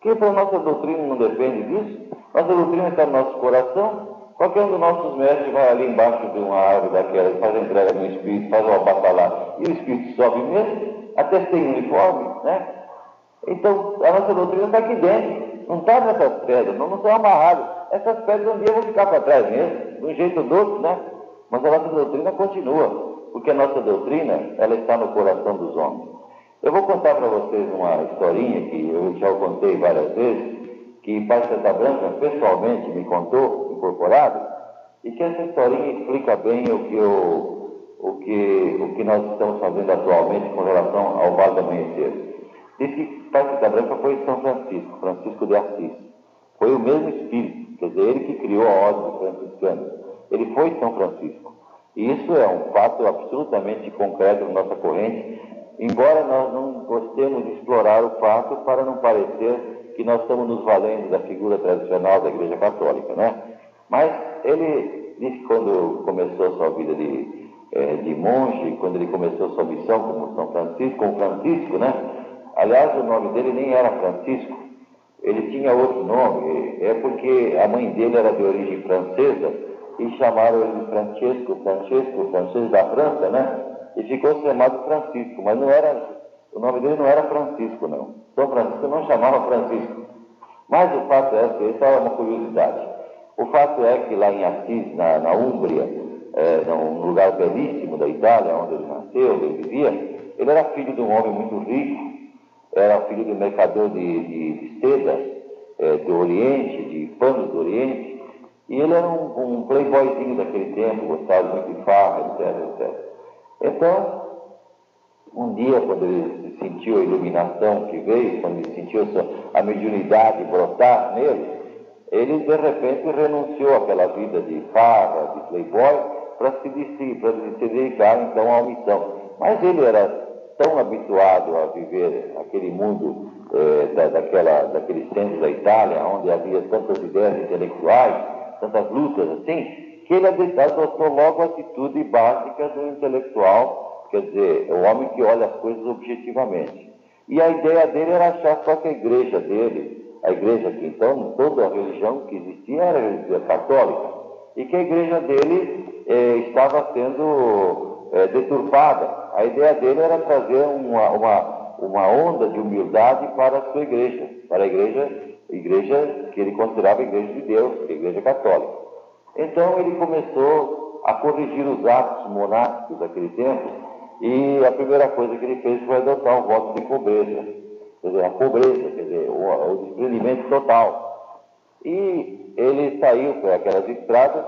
Porque para a nossa doutrina não depende disso. Nossa doutrina está no nosso coração. Qualquer um dos nossos mestres vai ali embaixo de uma árvore daquela, faz a entrega do Espírito, faz uma batalha e o Espírito sobe mesmo, até sem uniforme, né? Então, a nossa doutrina está aqui dentro. Não está nessas pedras, não, não estão amarradas. Essas pedras um dia vão ficar para trás mesmo, de um jeito ou do outro, né? Mas a nossa doutrina continua porque a nossa doutrina ela está no coração dos homens. Eu vou contar para vocês uma historinha que eu já contei várias vezes, que Pai Santa Branca pessoalmente me contou, incorporado, e que essa historinha explica bem o que, eu, o que, o que nós estamos fazendo atualmente com relação ao Vale do Amanhecer. Diz que Pai Santa Branca foi São Francisco, Francisco de Assis. Foi o mesmo espírito, quer dizer, ele que criou a ordem franciscana. Ele foi São Francisco. E isso é um fato absolutamente concreto na nossa corrente, embora nós não gostemos de explorar o fato para não parecer que nós estamos nos valendo da figura tradicional da Igreja Católica, né? Mas ele disse que quando começou sua vida de, é, de monge, quando ele começou sua missão como São Francisco, como Francisco, né? Aliás, o nome dele nem era Francisco, ele tinha outro nome, é porque a mãe dele era de origem francesa, e chamaram ele de Francesco, Francesco, Francesco da França, né? E ficou chamado Francisco, mas não era, o nome dele não era Francisco, não. São Francisco não chamava Francisco. Mas o fato é que, isso é uma curiosidade, o fato é que lá em Assis, na, na Úmbria, é, num lugar belíssimo da Itália, onde ele nasceu, onde ele vivia, ele era filho de um homem muito rico, era filho de um mercador de, de, de seda é, do Oriente, de panos do Oriente, e ele era um, um playboyzinho daquele tempo, gostava muito de farra, etc, etc. Então, um dia, quando ele sentiu a iluminação que veio, quando ele sentiu a mediunidade brotar nele, ele de repente renunciou àquela vida de farra, de playboy, para se, se dedicar então à missão. Mas ele era tão habituado a viver aquele mundo eh, da, daquela, daquele centro da Itália, onde havia tantas ideias intelectuais, tantas lutas assim, que ele adotou logo a atitude básica do intelectual, quer dizer, o homem que olha as coisas objetivamente. E a ideia dele era achar só que a igreja dele, a igreja que então, toda a religião que existia era a religião católica, e que a igreja dele eh, estava sendo eh, deturpada. A ideia dele era trazer uma, uma, uma onda de humildade para a sua igreja, para a igreja igreja que ele considerava a igreja de Deus, a igreja católica. Então ele começou a corrigir os atos monásticos daquele tempo e a primeira coisa que ele fez foi adotar um voto de pobreza, quer dizer, a pobreza, quer dizer, o, o desprendimento total. E ele saiu por aquelas estradas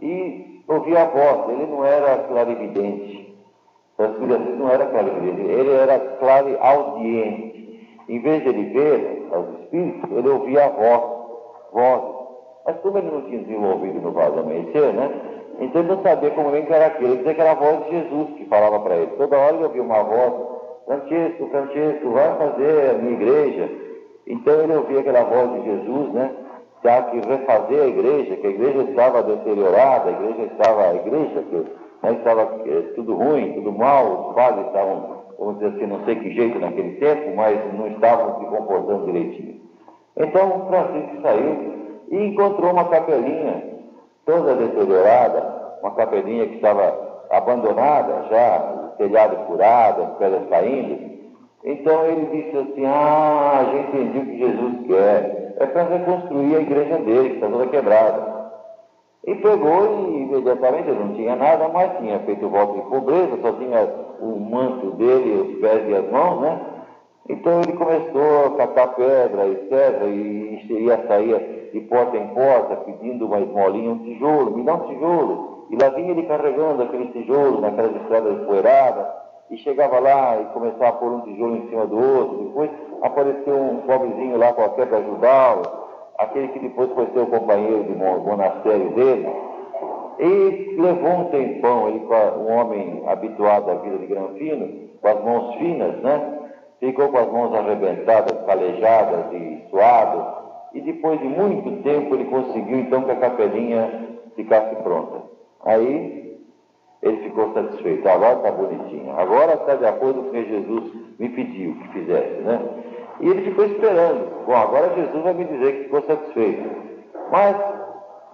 e ouvia a voz, ele não era clarividente, de não era clarividente, ele era clareaudiente. Em vez de ele ver os espíritos, ele ouvia a voz, vozes. Mas como ele não tinha desenvolvido no vaso amanhecer, né? Então ele não sabia como bem que era aquilo. Ele dizia que era a voz de Jesus que falava para ele. Toda hora ele ouvia uma voz, Francisco, Francisco, vai fazer a minha igreja. Então ele ouvia aquela voz de Jesus, né? Tinha que refazer a igreja, que a igreja estava deteriorada, a igreja estava, a igreja que né, estava é, tudo ruim, tudo mal, os padres estavam vamos dizer assim, não sei que jeito naquele tempo, mas não estavam se comportando direitinho. Então Francisco saiu e encontrou uma capelinha toda deteriorada, uma capelinha que estava abandonada, já o telhado furado, as pedras caindo. Então ele disse assim, ah, já entendi o que Jesus quer. É para reconstruir a igreja dele, que está toda quebrada. E pegou e imediatamente, ele não tinha nada, mas tinha feito voto de pobreza, só tinha o manto dele, os pés e as mãos, né? Então ele começou a catar pedra, etc., e ia sair de porta em porta, pedindo uma esmolinha, um tijolo, me dá um tijolo. E lá vinha ele carregando aquele tijolo naquelas estradas empoeiradas, e chegava lá e começava a pôr um tijolo em cima do outro. Depois apareceu um pobrezinho lá qualquer para ajudá-lo, aquele que depois foi ser o companheiro de monastério dele. E levou um tempão, ele, um homem habituado à vida de granfino, com as mãos finas, né? Ficou com as mãos arrebentadas, calejadas e suado. E depois de muito tempo ele conseguiu então que a capelinha ficasse pronta. Aí ele ficou satisfeito. Agora está bonitinho. Agora está de acordo com o que Jesus me pediu que fizesse, né? E ele ficou esperando. Bom, agora Jesus vai me dizer que ficou satisfeito. Mas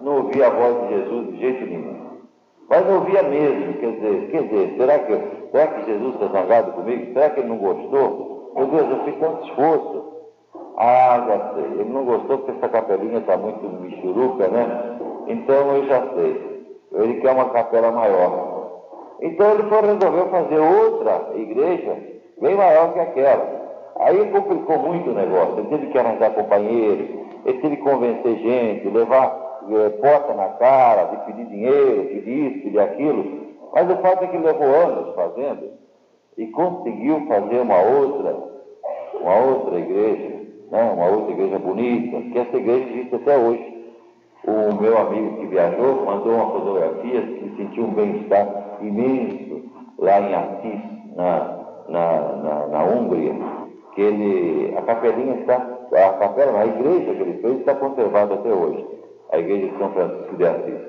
não ouvia a voz de Jesus de jeito nenhum. Mas não ouvia mesmo, quer dizer, quer dizer, será que, será que Jesus está zangado comigo? Será que ele não gostou? Meu Deus, eu fiz tanto esforço. Ah, já sei. Ele não gostou porque essa capelinha está muito michuruca, né? Então eu já sei. Ele quer uma capela maior. Então ele foi, resolveu fazer outra igreja bem maior que aquela. Aí complicou muito o negócio. Ele teve que arranjar companheiros, ele teve que convencer gente, levar é, porta na cara, de pedir dinheiro, pedir isso, pedir aquilo. Mas o fato é que levou anos fazendo e conseguiu fazer uma outra, uma outra igreja, né? uma outra igreja bonita, que essa igreja existe até hoje. O meu amigo que viajou mandou uma fotografia que sentiu um bem-estar imenso lá em Assis, na, na, na, na Hungria, que ele, a capelinha está, a capela, a igreja que ele fez está conservada até hoje, a igreja de São Francisco de Assis.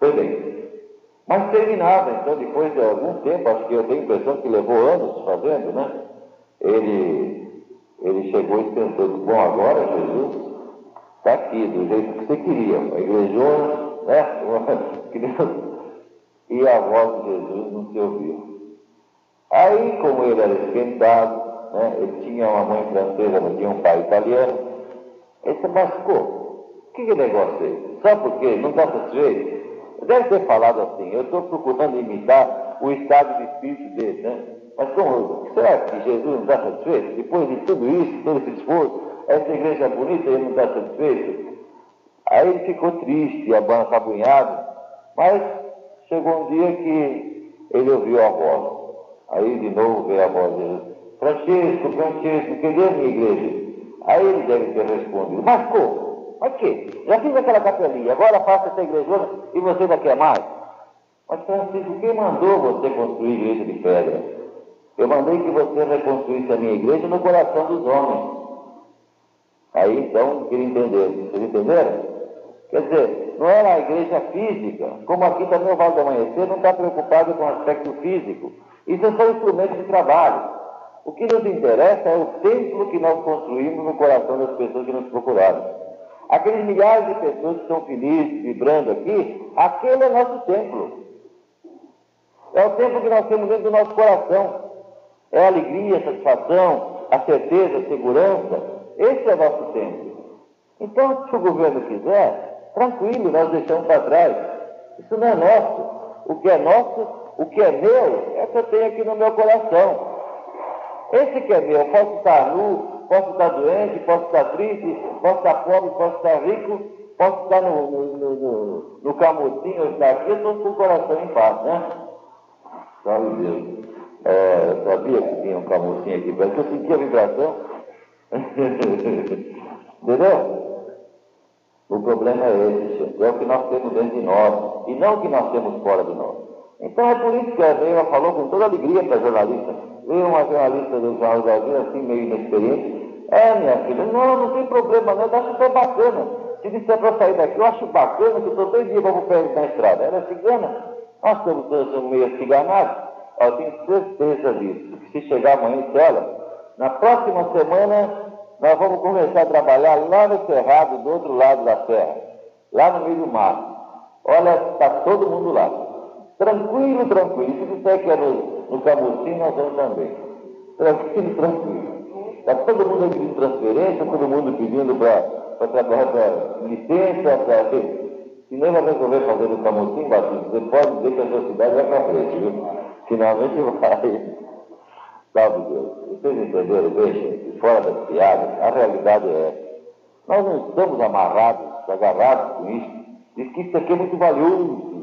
Foi bem. Mas terminava, então, depois de algum tempo, acho que eu tenho a impressão que levou anos fazendo, né? Ele, ele chegou e pensou, bom, agora Jesus está aqui, do jeito que você queria, a igrejona, né? E a voz de Jesus não se ouviu. Aí, como ele era esquentado, né? ele tinha uma mãe francesa, mas tinha um pai italiano, ele se mascou. Que, que negócio é esse? Sabe por quê? Não está satisfeito? Deve ter falado assim, eu estou procurando imitar o estado de espírito dele, né? Mas como, será que Jesus não está satisfeito? Depois de tudo isso, todo esse esforço, essa igreja é bonita, ele não está satisfeito? Aí ele ficou triste, abancabunhado, mas chegou um dia que ele ouviu a voz. Aí de novo veio a voz de Jesus. Francisco, Francisco, cadê a minha igreja? Aí ele deve ter respondido, mas como? Mas que? Já fiz aquela capelinha, agora faça essa igreja e você ainda quer mais? Mas Francisco, quem mandou você construir igreja de pedra? Eu mandei que você reconstruísse a minha igreja no coração dos homens. Aí então, queria entender. Vocês entenderam? Quer dizer, não era a igreja física, como aqui também o Vale do Amanhecer não está preocupado com o aspecto físico. Isso é só instrumento de trabalho. O que nos interessa é o templo que nós construímos no coração das pessoas que nos procuraram. Aqueles milhares de pessoas que estão felizes, vibrando aqui, aquele é nosso templo. É o templo que nós temos dentro do nosso coração. É a alegria, a satisfação, a certeza, a segurança. Esse é o nosso templo. Então, se o governo quiser, tranquilo, nós deixamos para trás. Isso não é nosso. O que é nosso, o que é meu, é que eu tenho aqui no meu coração. Esse que é meu, posso estar nu, posso estar doente, posso estar triste, posso estar pobre, posso estar rico, posso estar no, no, no, no, no estar aqui, eu estou com o coração em paz, né? Sabe Deus. É, eu sabia que tinha um camucinho aqui, mas eu sentia a vibração. Entendeu? O problema é esse, gente. É o que nós temos dentro de nós, e não o que nós temos fora de nós. Então é por isso que a Neila falou com toda alegria para a jornalista. Veio uma jornalista do Jornal da Vida, assim, meio inexperiente. É, minha filha, não, não tem problema, não, eu acho até bacana. Se disser para sair daqui, eu acho bacana que eu estou dois dias para o na estrada. Ela é cigana. Nós estamos todos meio ciganados. Eu tenho certeza disso. Se chegar amanhã, ela, na próxima semana, nós vamos começar a trabalhar lá no Cerrado, do outro lado da serra, lá no meio do mar. Olha, está todo mundo lá. Tranquilo, tranquilo. Se disser que é no, no Camusim, nós vamos também. Tranquilo, tranquilo. Está todo mundo pedindo transferência, todo mundo pedindo para trabalhar para licença, para. Se nem vai resolver fazer no Camusim, Batista, você pode dizer que a sua cidade vai para frente, viu? Finalmente vai. Salve Deus. Vocês entenderam bem, fora das piadas, a realidade é essa. Nós não estamos amarrados, agarrados com isso. Diz que isso aqui é muito valioso.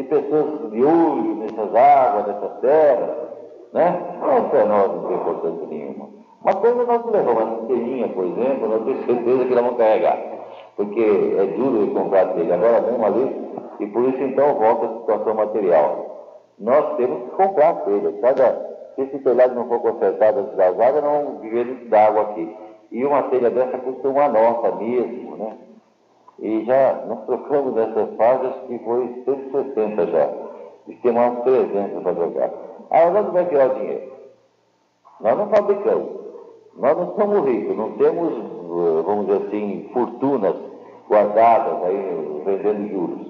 Tem pessoas de olho nessas águas, nessas terras, né? Não para nós não tem importância nenhuma. Uma coisa nós levamos, uma telhinha, por exemplo, nós temos certeza que nós vamos carregar. Porque é duro de comprar telha. Agora mesmo ali, e por isso então volta a situação material. Nós temos que comprar telha. Cada, se esse telhado não for consertado antes das águas, não vamos viver d'água aqui. E uma telha dessa custa uma nota mesmo, né? E já nós trocamos essas fases que foi 160 já. E tem umas 300 para trocar. Aí onde vai tirar o dinheiro? Nós não fabricamos. Nós não somos ricos, não temos, eh, vamos dizer assim, fortunas guardadas aí vendendo juros.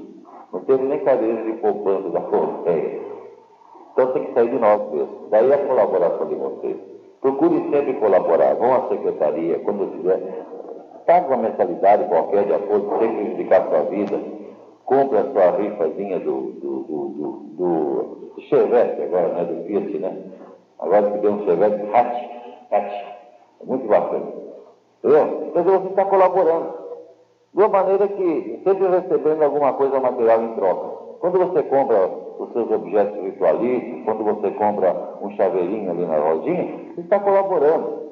Não temos nem cadeiras de poupança da Correia. Então tem que sair de nós mesmos. Daí a colaboração de vocês. Procure sempre colaborar. Vão à secretaria, quando tiver. Pague uma mensalidade qualquer de acordo, sem prejudicar a sua vida. Compre a sua rifazinha do, do, do, do, do Chevette agora, né? Do Fiat, né? Agora que deu um Chevette Hatch. Hatch. É muito bacana. Entendeu? Então você está colaborando. De uma maneira que, sempre recebendo alguma coisa material em troca. Quando você compra os seus objetos ritualísticos, quando você compra um chaveirinho ali na rodinha, você está colaborando.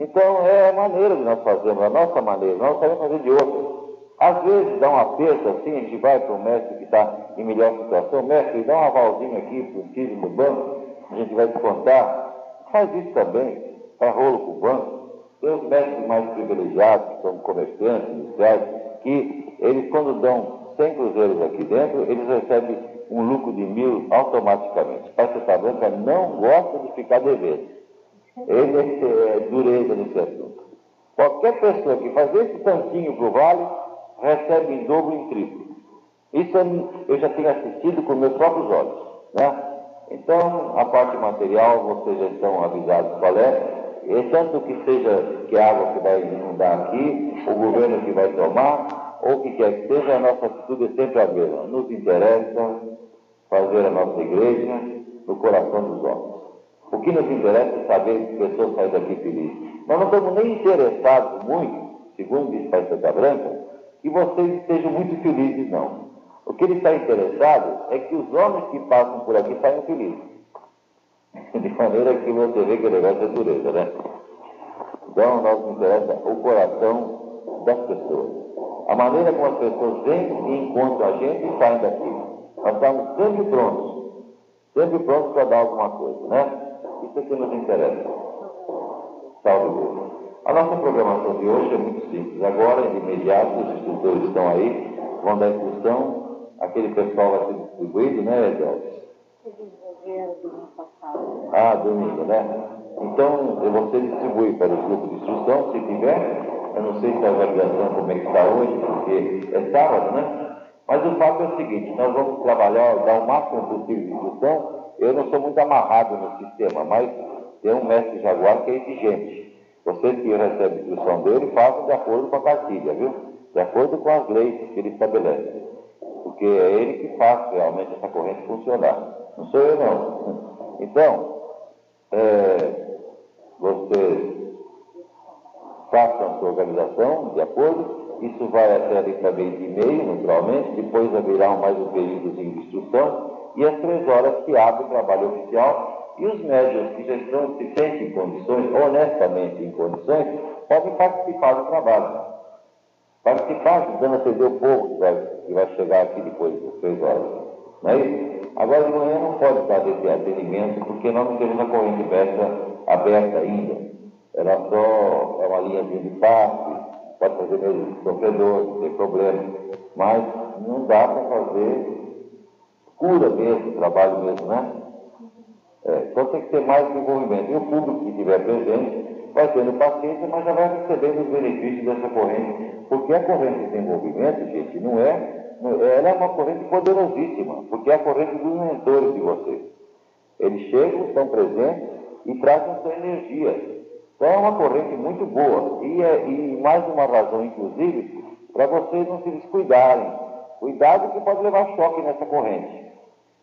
Então é a maneira de nós fazermos, a nossa maneira, nós sabemos fazer de outra. Às vezes dá um aperto assim, a gente vai para o mestre que está em melhor situação, mestre, dá um avalzinho aqui para o filho no banco, a gente vai descontar. Faz isso também, faz rolo com o banco. Tem os mestres mais privilegiados, que são comerciantes, iniciais, que eles quando dão 100 cruzeiros aqui dentro, eles recebem um lucro de mil automaticamente. Essa Branca não gosta de ficar devendo. Ele é, é dureza nesse assunto. Qualquer pessoa que faz esse tantinho para o vale, recebe em dobro e em triplo. Isso eu já tenho assistido com meus próprios olhos. Né? Então, a parte material, vocês já estão avisados qual é. E tanto que seja que a água que vai inundar aqui, o governo que vai tomar, ou o que quer que seja, a nossa atitude é sempre a mesma. Nos interessa fazer a nossa igreja no coração dos homens. O que nos interessa é saber que pessoas saem daqui felizes. Nós não estamos nem interessados muito, segundo diz Pai Santa Branca, que vocês estejam muito felizes, não. O que ele está interessado é que os homens que passam por aqui saiam felizes. De maneira que você vê que o negócio é dureza, né? Então, nós nos interessa o coração das pessoas. A maneira como as pessoas vêm e encontram a gente e saem daqui. Nós estamos sempre prontos. Sempre prontos para dar alguma coisa, né? Isso é que nos interessa. Salve Deus. A nossa programação de hoje é muito simples. Agora, de imediato, os instrutores estão aí, vão dar instrução. Aquele pessoal vai ser distribuído, né, Edelves? Ah, domingo, né? Então, você distribui para os grupos de instrução, se tiver, eu não sei se a avaliação como é que está hoje, porque é sábado, né? Mas o fato é o seguinte, nós vamos trabalhar, dar o máximo possível de instrução. Eu não sou muito amarrado no sistema, mas tem um mestre Jaguar que é exigente. Vocês que recebem a instrução dele, façam de acordo com a cartilha, viu? De acordo com as leis que ele estabelece. Porque é ele que faz realmente essa corrente funcionar. Não sou eu, não. Então, é, vocês façam a sua organização de acordo. Isso vai até ali também de e-mail, naturalmente. Depois haverá mais um período de instrução. E às três horas se abre o trabalho oficial. E os médios que já estão se sentem em condições, honestamente em condições, podem participar do trabalho. Participar ajudando a atender o povo que vai, que vai chegar aqui depois das três horas. Não é isso? Agora de manhã não pode estar desse atendimento, porque nós não temos a corrente aberta, aberta ainda. Era só é uma linha de passe, pode fazer mesmo sofredor, não tem problema. Mas não dá para fazer cura mesmo, trabalho mesmo, né? É, então tem que ter mais desenvolvimento. E o público que estiver presente vai tendo paciência, mas já vai recebendo os benefícios dessa corrente. Porque a corrente de desenvolvimento, gente, não é ela é uma corrente poderosíssima, porque é a corrente dos mentores de vocês. Eles chegam, estão presentes e trazem sua energia. Então é uma corrente muito boa. E, é, e mais uma razão, inclusive, para vocês não se descuidarem. Cuidado que pode levar choque nessa corrente.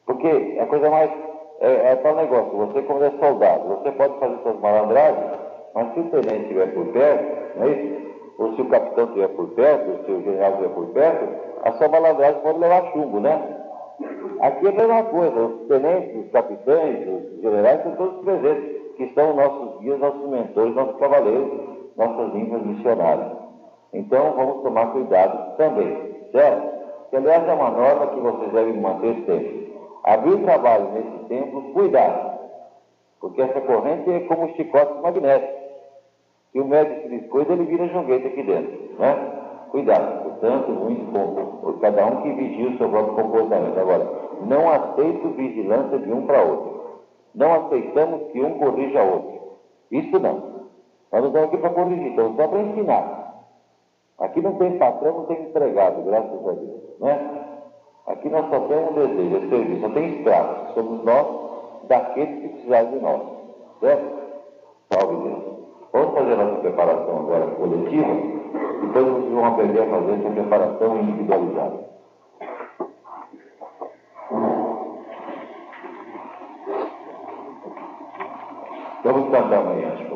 Porque a coisa mais. É, é tal negócio, você como é soldado, você pode fazer suas malandragens, mas se o tenente estiver por perto, não é isso? Ou se o capitão estiver por perto, ou se o general estiver por perto, a sua malandragem pode levar chumbo, né? Aqui é a mesma coisa, os tenentes, os capitães, os generais são todos presentes, que são nossos guias, nossos mentores, nossos cavaleiros, nossas línguas missionárias. Então vamos tomar cuidado também, certo? Que aliás é uma norma que vocês devem manter sempre. Abrir trabalho nesse tempo, cuidado, porque essa corrente é como chicotes magnéticos. Se o médico se descuida, ele vira joguete aqui dentro, né? Cuidado, portanto, muito bom. Cada um que vigia o seu próprio comportamento. Agora, não aceito vigilância de um para outro. Não aceitamos que um corrija outro. Isso não. Nós não estamos aqui para corrigir, estamos só para ensinar. Aqui não tem patrão, não tem empregado, graças a Deus. Né? Aqui nós só temos um desejo, é serviço, só tem escravos. Somos nós daqueles que precisarem de nós. Certo? Salve Deus. Vamos fazer nossa preparação agora coletiva, depois vocês vão aprender a fazer essa preparação individualizada. Vamos cantar amanhã,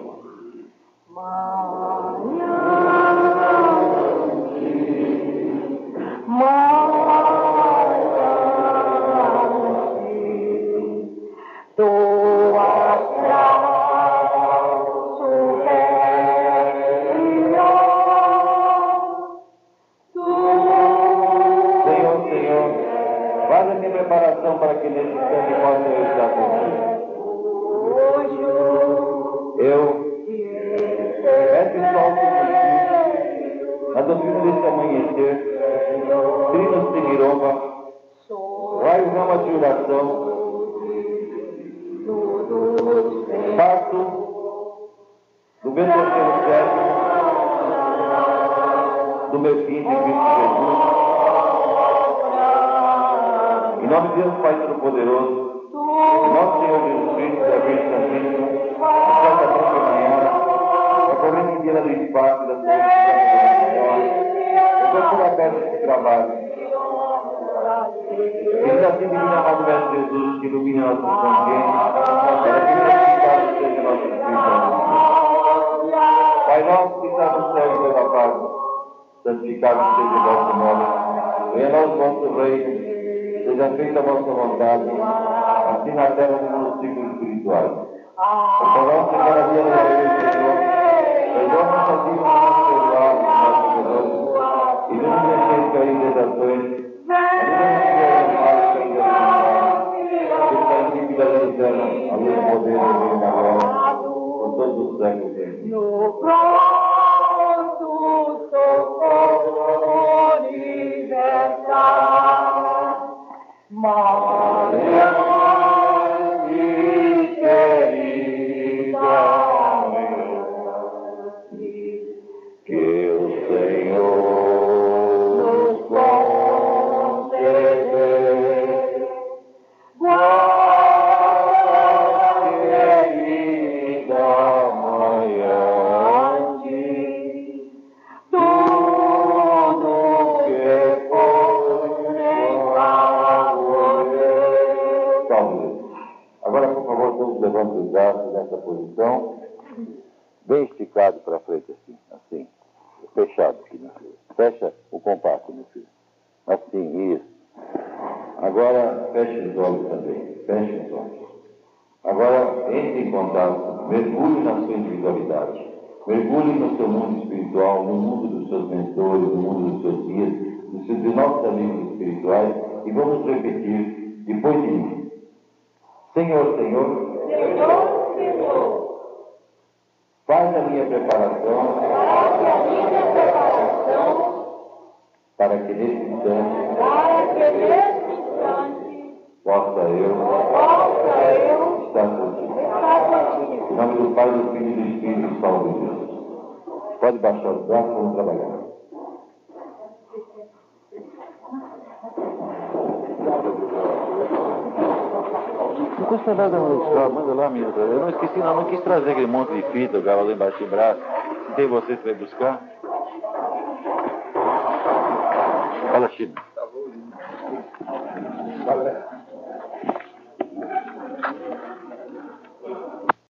Pode aquele monte de fita, o cavalo embaixo do braço. Tem você que vai buscar? Fala, Chino. Fala.